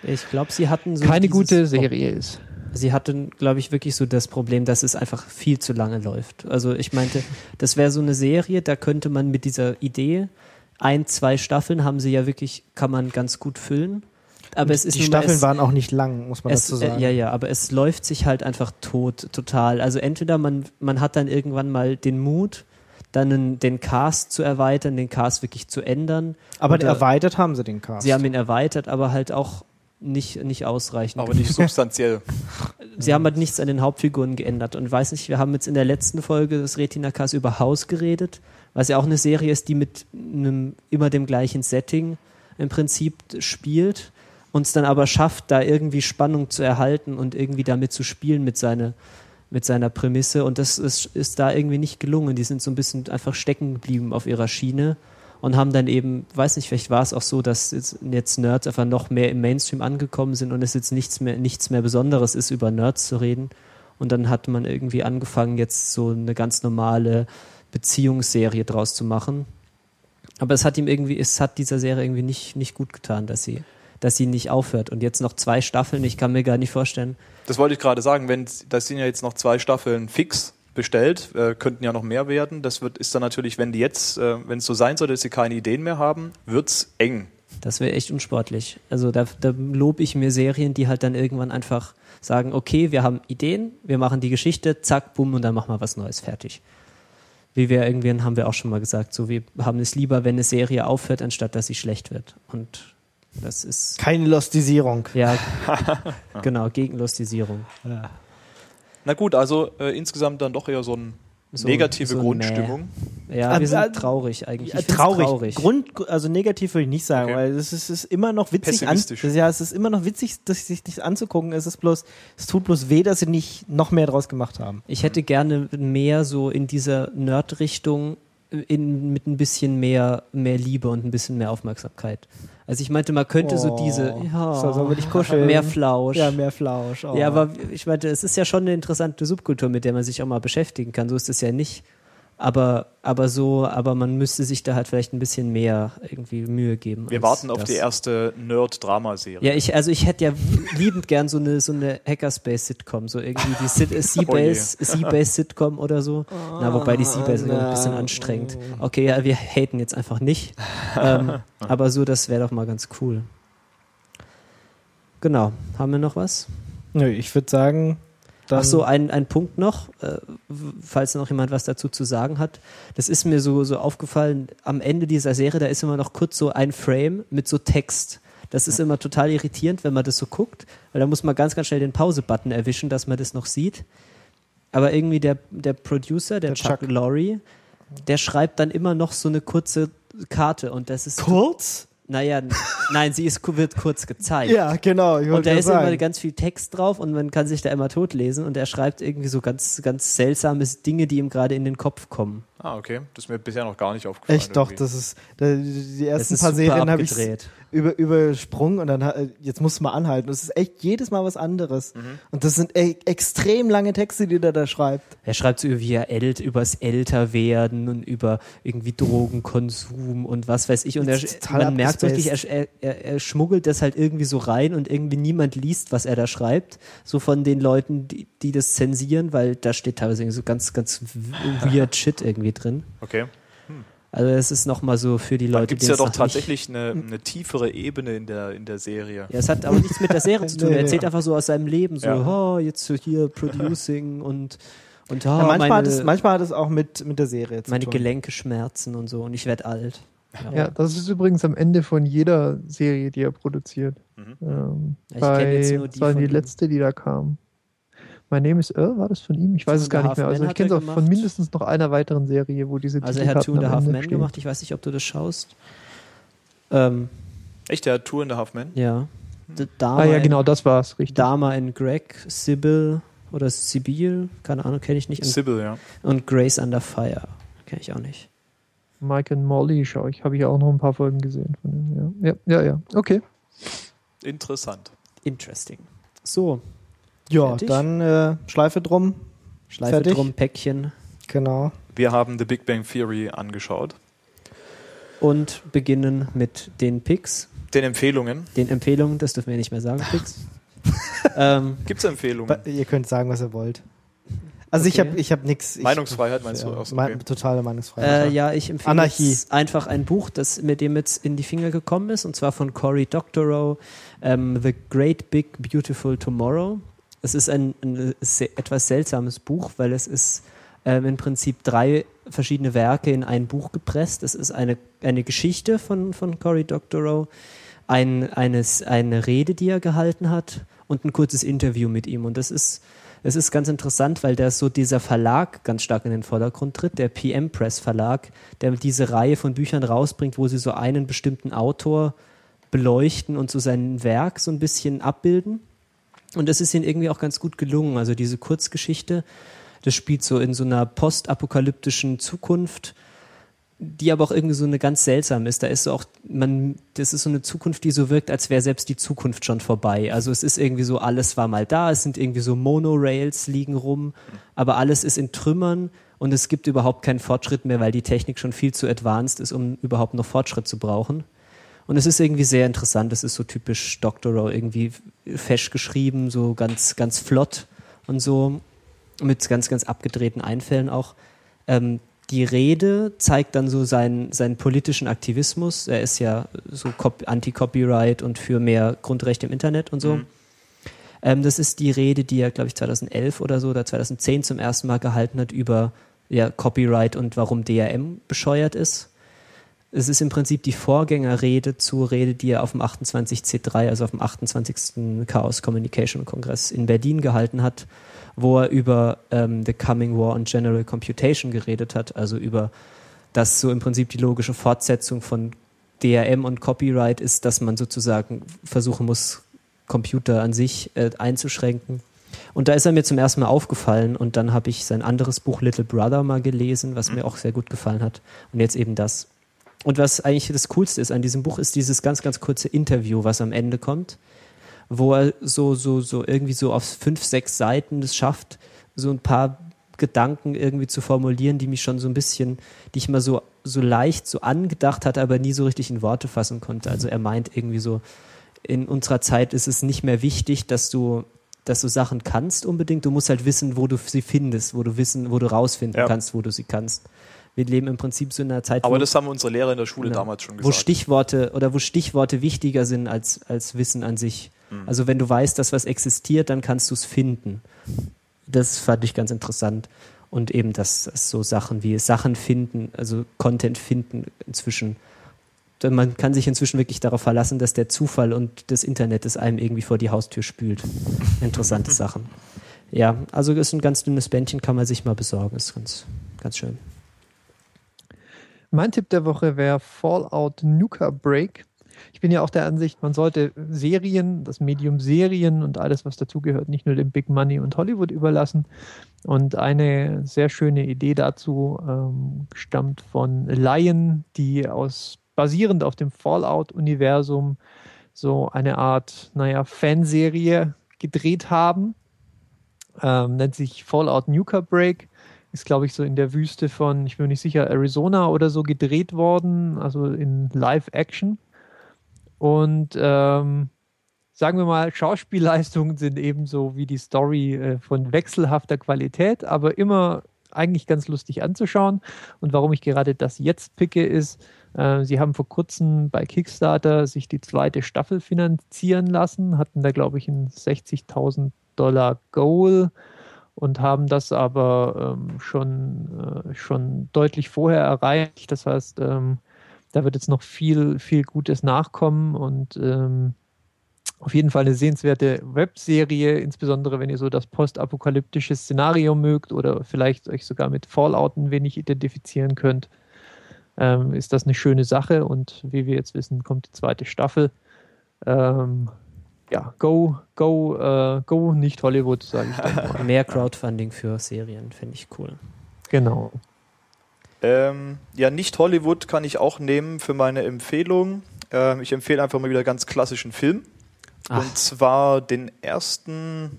ich glaube, sie hatten so keine gute Serie ist. Sie hatten, glaube ich, wirklich so das Problem, dass es einfach viel zu lange läuft. Also ich meinte, das wäre so eine Serie, da könnte man mit dieser Idee ein, zwei Staffeln haben sie ja wirklich, kann man ganz gut füllen. Aber es ist die Staffeln es, waren auch nicht lang, muss man es, dazu äh, sagen. ja, ja, aber es läuft sich halt einfach tot, total. Also entweder man, man hat dann irgendwann mal den Mut, dann einen, den Cast zu erweitern, den Cast wirklich zu ändern. aber erweitert haben sie den Cast. Sie haben ihn erweitert, aber halt auch nicht, nicht ausreichend. Aber nicht substanziell. Sie haben halt nichts an den Hauptfiguren geändert. Und weiß nicht, wir haben jetzt in der letzten Folge des Retina Cast über Haus geredet, was ja auch eine Serie ist, die mit einem immer dem gleichen Setting im Prinzip spielt, uns dann aber schafft, da irgendwie Spannung zu erhalten und irgendwie damit zu spielen mit seiner mit seiner Prämisse und das ist, ist da irgendwie nicht gelungen. Die sind so ein bisschen einfach stecken geblieben auf ihrer Schiene und haben dann eben, weiß nicht, vielleicht war es auch so, dass jetzt, jetzt Nerds einfach noch mehr im Mainstream angekommen sind und es jetzt nichts mehr, nichts mehr Besonderes ist, über Nerds zu reden. Und dann hat man irgendwie angefangen, jetzt so eine ganz normale Beziehungsserie draus zu machen. Aber es hat ihm irgendwie, es hat dieser Serie irgendwie nicht, nicht gut getan, dass sie, dass sie nicht aufhört. Und jetzt noch zwei Staffeln, ich kann mir gar nicht vorstellen. Das wollte ich gerade sagen, wenn das sind ja jetzt noch zwei Staffeln fix bestellt, äh, könnten ja noch mehr werden. Das wird ist dann natürlich, wenn die jetzt, äh, wenn es so sein soll, dass sie keine Ideen mehr haben, wird's eng. Das wäre echt unsportlich. Also da, da lobe ich mir Serien, die halt dann irgendwann einfach sagen, okay, wir haben Ideen, wir machen die Geschichte, zack, bumm, und dann machen wir was Neues, fertig. Wie wir irgendwann haben wir auch schon mal gesagt, so wir haben es lieber, wenn eine Serie aufhört, anstatt dass sie schlecht wird. Und das ist Keine Lostisierung. ja genau Gegenlustisierung. Na gut, also äh, insgesamt dann doch eher so eine So- negative so ein Grundstimmung. Ja, Ah, wir sind traurig eigentlich. Ja, traurig. traurig. Grund, also negativ würde ich nicht sagen, Okay. weil es ist, es ist immer noch witzig. An, ja, es ist immer noch witzig, das sich das anzugucken. Es ist bloß, es tut bloß weh, dass sie nicht noch mehr draus gemacht haben. Ich hätte gerne mehr so in dieser Nerd-Richtung in, mit ein bisschen mehr, mehr Liebe und ein bisschen mehr Aufmerksamkeit. Also ich meinte, man könnte so Oh. diese, ja, So, sollen wir dich kuscheln? mehr Flausch. Ja, mehr Flausch. Oh. Ja, aber ich meinte, es ist ja schon eine interessante Subkultur, mit der man sich auch mal beschäftigen kann. So ist es ja nicht. Aber, aber so, aber man müsste sich da halt vielleicht ein bisschen mehr irgendwie Mühe geben. Wir warten auf das. die erste Nerd-Drama-Serie. Ja, ich, also ich hätte ja liebend gern so eine, so eine Hackerspace-Sitcom, so irgendwie die Oh Seabase-Sitcom oder so. Na, wobei die Seabase ein bisschen anstrengend. Okay, ja, wir haten jetzt einfach nicht. ähm, aber so, das wäre doch mal ganz cool. Genau. Haben wir noch was? Nö, ich würde sagen, dann, Ach so, ein, ein Punkt noch, äh, falls noch jemand was dazu zu sagen hat. Das ist mir so, so aufgefallen, am Ende dieser Serie, da ist immer noch kurz so ein Frame mit so Text. Das ist immer total irritierend, wenn man das so guckt, weil da muss man ganz, ganz schnell den Pause-Button erwischen, dass man das noch sieht. Aber irgendwie der, der Producer, der, Der Chuck, Chuck. Lorre, der schreibt dann immer noch so eine kurze Karte und das ist, kurz? Naja, nein, sie ist, wird kurz gezeigt. Ja, genau. Und da ist immer sagen. ganz viel Text drauf und man kann sich da immer totlesen und er schreibt irgendwie so ganz, ganz seltsame Dinge, die ihm gerade in den Kopf kommen. Ah, okay. Das ist mir bisher noch gar nicht aufgefallen. Echt doch, irgendwie. das ist die ersten ist paar Serien habe ich über, übersprungen und dann ha- jetzt musst du mal anhalten. Das ist echt jedes Mal was anderes. Mhm. Und das sind e extrem lange Texte, die der da schreibt. Er schreibt so wie er ält, übers Älterwerden und über irgendwie Drogenkonsum und was weiß ich. Und er, man merkt abgespaced. er, er, er schmuggelt das halt irgendwie so rein und irgendwie niemand liest, was er da schreibt. So von den Leuten, die, die das zensieren, weil da steht teilweise irgendwie so ganz, ganz weird Shit irgendwie drin. Okay. Also es ist nochmal so für die Da Leute, gibt es die ja doch tatsächlich eine, eine tiefere Ebene in der, in der Serie. Ja, es hat aber nichts mit der Serie zu tun. Er erzählt einfach so aus seinem Leben, so, Ja. oh, jetzt so hier Producing und, und oh, ja, manchmal, meine, hat es, manchmal hat es auch mit, mit der Serie zu meine tun. Gelenke schmerzen und so und ich werde alt. Ja, das ist übrigens am Ende von jeder Serie, die er produziert. Mhm. Ähm, Ich bei, kenn jetzt nur die das war von die ihm. letzte, die da kam. My Name is Earl, war das von ihm? Ich weiß es gar nicht mehr. Also ich kenne es auch von mindestens noch einer weiteren Serie, wo diese Also er hat Two and a Half Men gemacht. Ich weiß nicht, ob du das schaust. Ähm, Echt, der hat Two and a Half Men? ja. D- Dama Ah ja, genau, das war's, richtig. Dama in Greg, Sybil oder Sibyl, keine Ahnung, kenne ich nicht. Und, Sybil, ja. und Grace Under Fire, kenne ich auch nicht. Mike and Molly schaue ich, habe ich auch noch ein paar Folgen gesehen von dem. Ja, ja, ja, ja. okay. Interessant. Interesting. So, Ja, Fertig? dann äh, Schleife drum. Schleife Fertig? drum, Päckchen Genau. Wir haben The Big Bang Theory angeschaut. und beginnen mit den Picks. Den Empfehlungen. den Empfehlungen, das dürfen wir nicht mehr sagen, Pix. ähm, Gibt es Empfehlungen? Ihr könnt sagen, was ihr wollt. Also ich Okay. habe ich hab nichts. Meinungsfreiheit meinst du? Ja, so, mein- okay. Totale Meinungsfreiheit. äh, ja, ich empfehle Anarchie. jetzt einfach ein Buch, das mir dem jetzt in die Finger gekommen ist, und zwar von Cory Doctorow, ähm, The Great Big Beautiful Tomorrow. Es ist ein, ein etwas seltsames Buch, weil es ist ähm, im Prinzip drei verschiedene Werke in ein Buch gepresst. Es ist eine, eine Geschichte von, von Cory Doctorow, ein, eines, eine Rede, die er gehalten hat und ein kurzes Interview mit ihm. Und das ist, es ist ganz interessant, weil da so dieser Verlag ganz stark in den Vordergrund tritt, der PM Press Verlag, der diese Reihe von Büchern rausbringt, wo sie so einen bestimmten Autor beleuchten und so sein Werk so ein bisschen abbilden. Und das ist ihnen irgendwie auch ganz gut gelungen. Also diese Kurzgeschichte, das spielt so in so einer postapokalyptischen Zukunft, die aber auch irgendwie so eine ganz seltsam ist. Da ist so auch, man, das ist so eine Zukunft, die so wirkt, als wäre selbst die Zukunft schon vorbei. Also es ist irgendwie so, alles war mal da, es sind irgendwie so Monorails liegen rum, aber alles ist in Trümmern und es gibt überhaupt keinen Fortschritt mehr, weil die Technik schon viel zu advanced ist, um überhaupt noch Fortschritt zu brauchen. Und es ist irgendwie sehr interessant. Es ist so typisch Doctorow, irgendwie fesch geschrieben, so ganz, ganz flott und so mit ganz, ganz abgedrehten Einfällen auch. Ähm, die Rede zeigt dann so seinen, seinen politischen Aktivismus. Er ist ja so Cop- Anti-Copyright und für mehr Grundrechte im Internet und so. Mhm. Ähm, das ist die Rede, die er, glaube ich, 2011 oder so oder 2010 zum ersten Mal gehalten hat über ja, Copyright und warum DRM bescheuert ist. Es ist im Prinzip die Vorgängerrede zur Rede, die er auf dem 28C3, also auf dem 28. Chaos Communication Kongress in Berlin gehalten hat, wo er über ähm, The Coming War on General Computation geredet hat, also über dass so im Prinzip die logische Fortsetzung von DRM und Copyright ist, dass man sozusagen versuchen muss, Computer an sich äh, einzuschränken. Und da ist er mir zum ersten Mal aufgefallen und dann habe ich sein anderes Buch Little Brother mal gelesen, was mir auch sehr gut gefallen hat. Und jetzt eben das. Und was eigentlich das Coolste ist an diesem Buch, ist dieses ganz, ganz kurze Interview, was am Ende kommt, wo er so, so, so irgendwie so auf fünf, sechs Seiten es schafft, so ein paar Gedanken irgendwie zu formulieren, die mich schon so ein bisschen, die ich mal so, so leicht so angedacht hatte, aber nie so richtig in Worte fassen konnte. Also er meint irgendwie so, in unserer Zeit ist es nicht mehr wichtig, dass du, dass du Sachen kannst unbedingt. Du musst halt wissen, wo du sie findest, wo du wissen, wo du rausfinden Ja. kannst, wo du sie kannst. Wir leben im Prinzip so in einer Zeit, Aber wo, das haben unsere Lehrer in der Schule Genau. damals schon wo gesagt. Stichworte oder wo Stichworte wichtiger sind als, als Wissen an sich. Mhm. Also wenn du weißt, dass was existiert, dann kannst du es finden. Das fand ich ganz interessant. Und eben, dass, dass so Sachen wie Sachen finden, also Content finden inzwischen. Man kann sich inzwischen wirklich darauf verlassen, dass der Zufall und das Internet es einem irgendwie vor die Haustür spült. Interessante Sachen. Ja, also ist ein ganz dünnes Bändchen, kann man sich mal besorgen. Ist ganz, ganz schön. Mein Tipp der Woche wäre Fallout Nuka Break. Ich bin ja auch der Ansicht, man sollte Serien, das Medium Serien und alles, was dazugehört, nicht nur dem Big Money und Hollywood überlassen. Und eine sehr schöne Idee dazu ähm, stammt von Lion, die aus basierend auf dem Fallout-Universum so eine Art, naja, Fanserie gedreht haben. Ähm, nennt sich Fallout Nuka Break ist, glaube ich, so in der Wüste von, ich bin mir nicht sicher, Arizona oder so gedreht worden, also in Live-Action. Und ähm, sagen wir mal, Schauspielleistungen sind ebenso wie die Story äh, von wechselhafter Qualität, aber immer eigentlich ganz lustig anzuschauen. Und warum ich gerade das jetzt picke, ist, äh, sie haben vor kurzem bei Kickstarter sich die zweite Staffel finanzieren lassen, hatten da, glaube ich, ein 60.000 Dollar Goal und haben das aber ähm, schon, äh, schon deutlich vorher erreicht. Das heißt, ähm, da wird jetzt noch viel, viel Gutes nachkommen und ähm, auf jeden Fall eine sehenswerte Webserie, insbesondere wenn ihr so das postapokalyptische Szenario mögt oder vielleicht euch sogar mit Fallout ein wenig identifizieren könnt, ähm, ist das eine schöne Sache und wie wir jetzt wissen, kommt die zweite Staffel. Ähm, ja, go, go, äh, go, nicht Hollywood, sage ich dann mal. Mehr Crowdfunding für Serien, finde ich cool. Genau. Ähm, ja, nicht Hollywood kann ich auch nehmen für meine Empfehlung. Ähm, ich empfehle einfach mal wieder ganz klassischen Film. Ach. Und zwar den ersten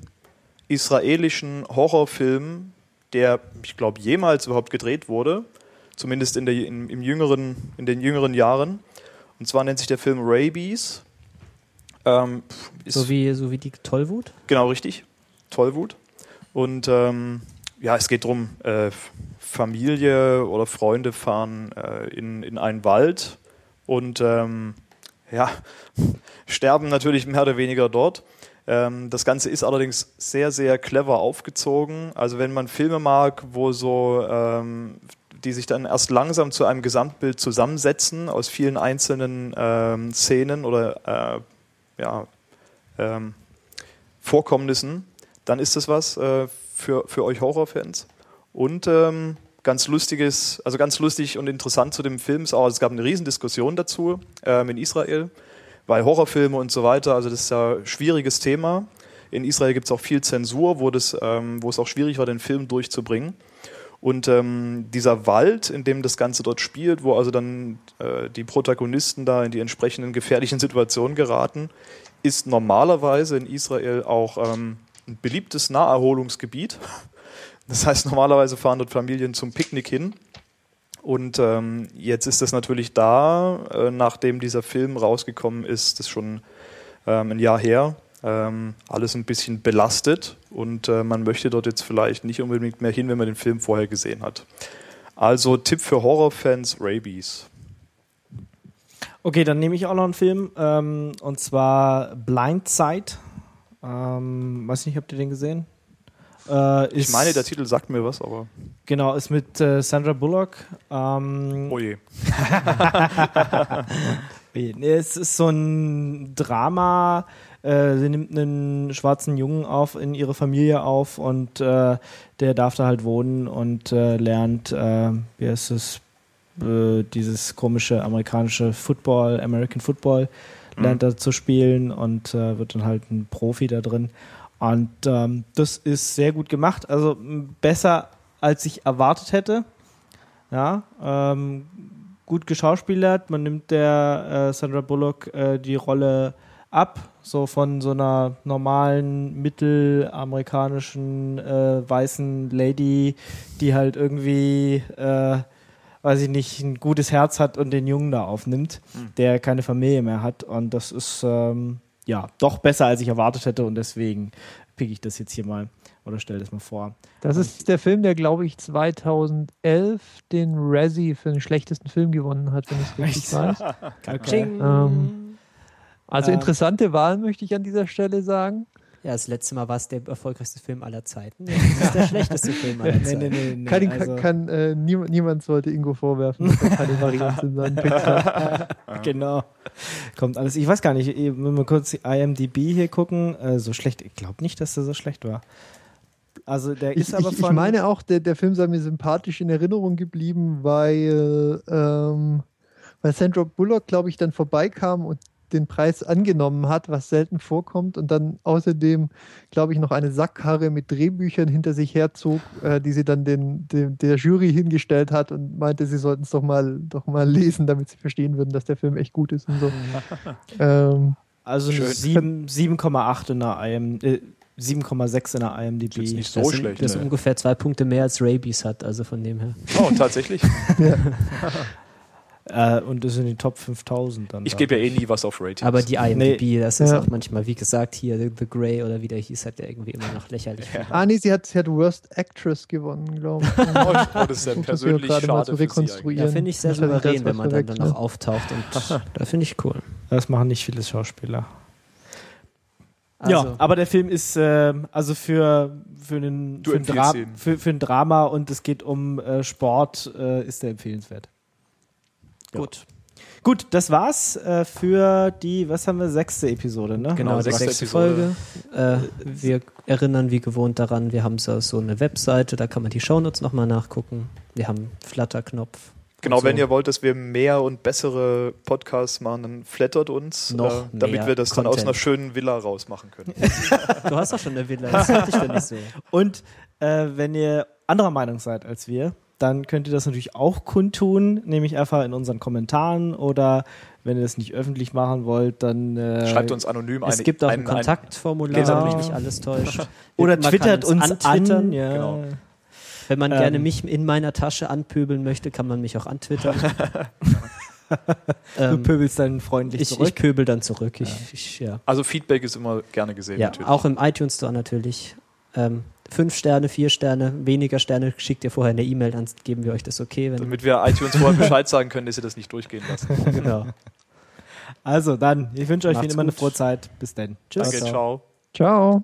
israelischen Horrorfilm, der, ich glaube, jemals überhaupt gedreht wurde. Zumindest in, der, in, im jüngeren, in den jüngeren Jahren. Und zwar nennt sich der Film Rabies. Ähm, So wie, so wie die Tollwut? Genau, richtig. Tollwut. Und ähm, ja, es geht darum, äh, Familie oder Freunde fahren äh, in, in einen Wald und ähm, ja, sterben natürlich mehr oder weniger dort. Ähm, das Ganze ist allerdings sehr, sehr clever aufgezogen. Also wenn man Filme mag, wo so, ähm, die sich dann erst langsam zu einem Gesamtbild zusammensetzen aus vielen einzelnen ähm, Szenen oder äh, ja, ähm, Vorkommnissen, dann ist das was äh, für, für euch Horrorfans. Und ähm, ganz lustiges, also ganz lustig und interessant zu dem Film ist auch, es gab eine Riesendiskussion dazu ähm, in Israel, weil Horrorfilme und so weiter, also das ist ja ein schwieriges Thema. In Israel gibt es auch viel Zensur, wo, das, ähm, wo es auch schwierig war, den Film durchzubringen. Und ähm, dieser Wald, in dem das Ganze dort spielt, wo also dann äh, die Protagonisten da in die entsprechenden gefährlichen Situationen geraten, ist normalerweise in Israel auch ähm, ein beliebtes Naherholungsgebiet. Das heißt, normalerweise fahren dort Familien zum Picknick hin. Und ähm, jetzt ist das natürlich da, äh, nachdem dieser Film rausgekommen ist, das ist schon ähm, ein Jahr her, ähm, alles ein bisschen belastet und äh, man möchte dort jetzt vielleicht nicht unbedingt mehr hin, wenn man den Film vorher gesehen hat. Also Tipp für Horrorfans, Rabies. Okay, dann nehme ich auch noch einen Film ähm, und zwar Blindside. Ähm, weiß nicht, habt ihr den gesehen? Äh, Ich meine, der Titel sagt mir was, aber Genau, ist mit äh, Sandra Bullock. Ähm, oh je. Nee, Es ist so ein Drama. Äh, sie nimmt einen schwarzen Jungen auf in ihre Familie auf und äh, der darf da halt wohnen und äh, lernt, äh, wie heißt es, äh, dieses komische amerikanische Football, American Football lernt Mhm. er zu spielen und wird dann halt ein Profi da drin. Und ähm, das ist sehr gut gemacht, also besser als ich erwartet hätte. Ja, ähm, gut geschauspielert. Man nimmt der äh, Sandra Bullock äh, die Rolle ab, so von so einer normalen mittelamerikanischen äh, weißen Lady, die halt irgendwie, äh, weiß ich nicht, ein gutes Herz hat und den Jungen da aufnimmt, Hm. der keine Familie mehr hat. Und das ist ähm, ja doch besser, als ich erwartet hätte. Und deswegen pick ich das jetzt hier mal oder stell das mal vor. Das ist der Film, der, glaube ich, 2011 den Razzie für den schlechtesten Film gewonnen hat, wenn ich es richtig weiß. Ching. Ähm, Also Ähm. interessante Wahl, möchte ich an dieser Stelle sagen. Ja, das letzte Mal war es der erfolgreichste Film aller Zeiten. Jetzt ist der schlechteste Film aller Zeiten. nee, nee, nee, Kann, ihn- also- kann, äh, niemand, niemand sollte Ingo vorwerfen, dass er keine Varianz in seinen Picks hat. Genau. Kommt alles. Ich weiß gar nicht, wenn wir kurz die IMDb hier gucken, äh, so schlecht. Ich glaube nicht, dass der so schlecht war. Also der Ich, ist aber ich, von. ich meine auch, der, der Film sei mir sympathisch in Erinnerung geblieben, weil, ähm, weil Sandra Bullock, glaube ich, dann vorbeikam und den Preis angenommen hat, was selten vorkommt und dann außerdem, glaube ich, noch eine Sackkarre mit Drehbüchern hinter sich herzog, äh, die sie dann den, den, der Jury hingestellt hat und meinte, sie sollten es doch mal, doch mal lesen, damit sie verstehen würden, dass der Film echt gut ist und so. ähm, also eine Schön. 7 7,8 in der IM, äh, 7,6 in der IMDb. Ist jetzt nicht so das sind, schlecht. Das ist ne? ungefähr zwei Punkte mehr als Rabies hat, also von dem her. Oh, tatsächlich. Äh, und ist in die Top 5000 dann. Ich da. gebe ja eh nie was auf Ratings. Aber die IMDb, das ist Ja. auch manchmal, wie gesagt, hier The, The Grey oder wie der hieß, hat der irgendwie immer noch lächerlich. viel. ah, nee, sie hat, sie hat Worst Actress gewonnen, glaube ich. Oh, oh, das ist wir persönlich gerade mal schade zu rekonstruieren. Ja, finde ich sehr souverän, wenn man dann, dann noch auftaucht und da finde ich cool. Das machen nicht viele Schauspieler. Also, ja, aber der Film ist ähm, also für für einen für ein, Dra für, für ein Drama und es geht um äh, Sport äh, ist der empfehlenswert. Gut. Gut, das war's äh, für die, was haben wir, sechste Episode, ne? Genau, sechste sechste. Folge. Äh, wir erinnern wie gewohnt daran, wir haben so, so eine Webseite, da kann man die Shownotes nochmal nachgucken. Wir haben Flatterknopf. Genau, so. wenn ihr wollt, dass wir mehr und bessere Podcasts machen, dann flattert uns, Noch äh, damit wir das dann aus Content. einer schönen Villa rausmachen können. Du hast doch schon eine Villa, das hatte ich doch nicht so. Und äh, wenn ihr anderer Meinung seid als wir, dann könnt ihr das natürlich auch kundtun, nämlich einfach in unseren Kommentaren oder wenn ihr das nicht öffentlich machen wollt, dann äh, Schreibt uns anonym Es eine- gibt auch ein, ein- Kontaktformular, Genau. wenn mich nicht alles täuscht. oder Man twittert uns antwittern. an. Ja. Genau. Wenn man Ähm. gerne mich in meiner Tasche anpöbeln möchte, kann man mich auch antwittern. Du ähm, pöbelst dann freundlich ich, zurück. ich pöbel dann zurück. Ich, ich, ja. Also Feedback ist immer gerne gesehen ja, natürlich. auch im iTunes Store natürlich. Ähm, fünf Sterne, vier Sterne, weniger Sterne schickt ihr vorher eine E-Mail, dann geben wir euch das okay. Wenn, Damit wir iTunes vorher Bescheid sagen können, dass sie das nicht durchgehen lassen. genau. Also dann, ich wünsche euch wie immer eine frohe Zeit. Bis dann. Tschüss. Danke, ciao. Ciao.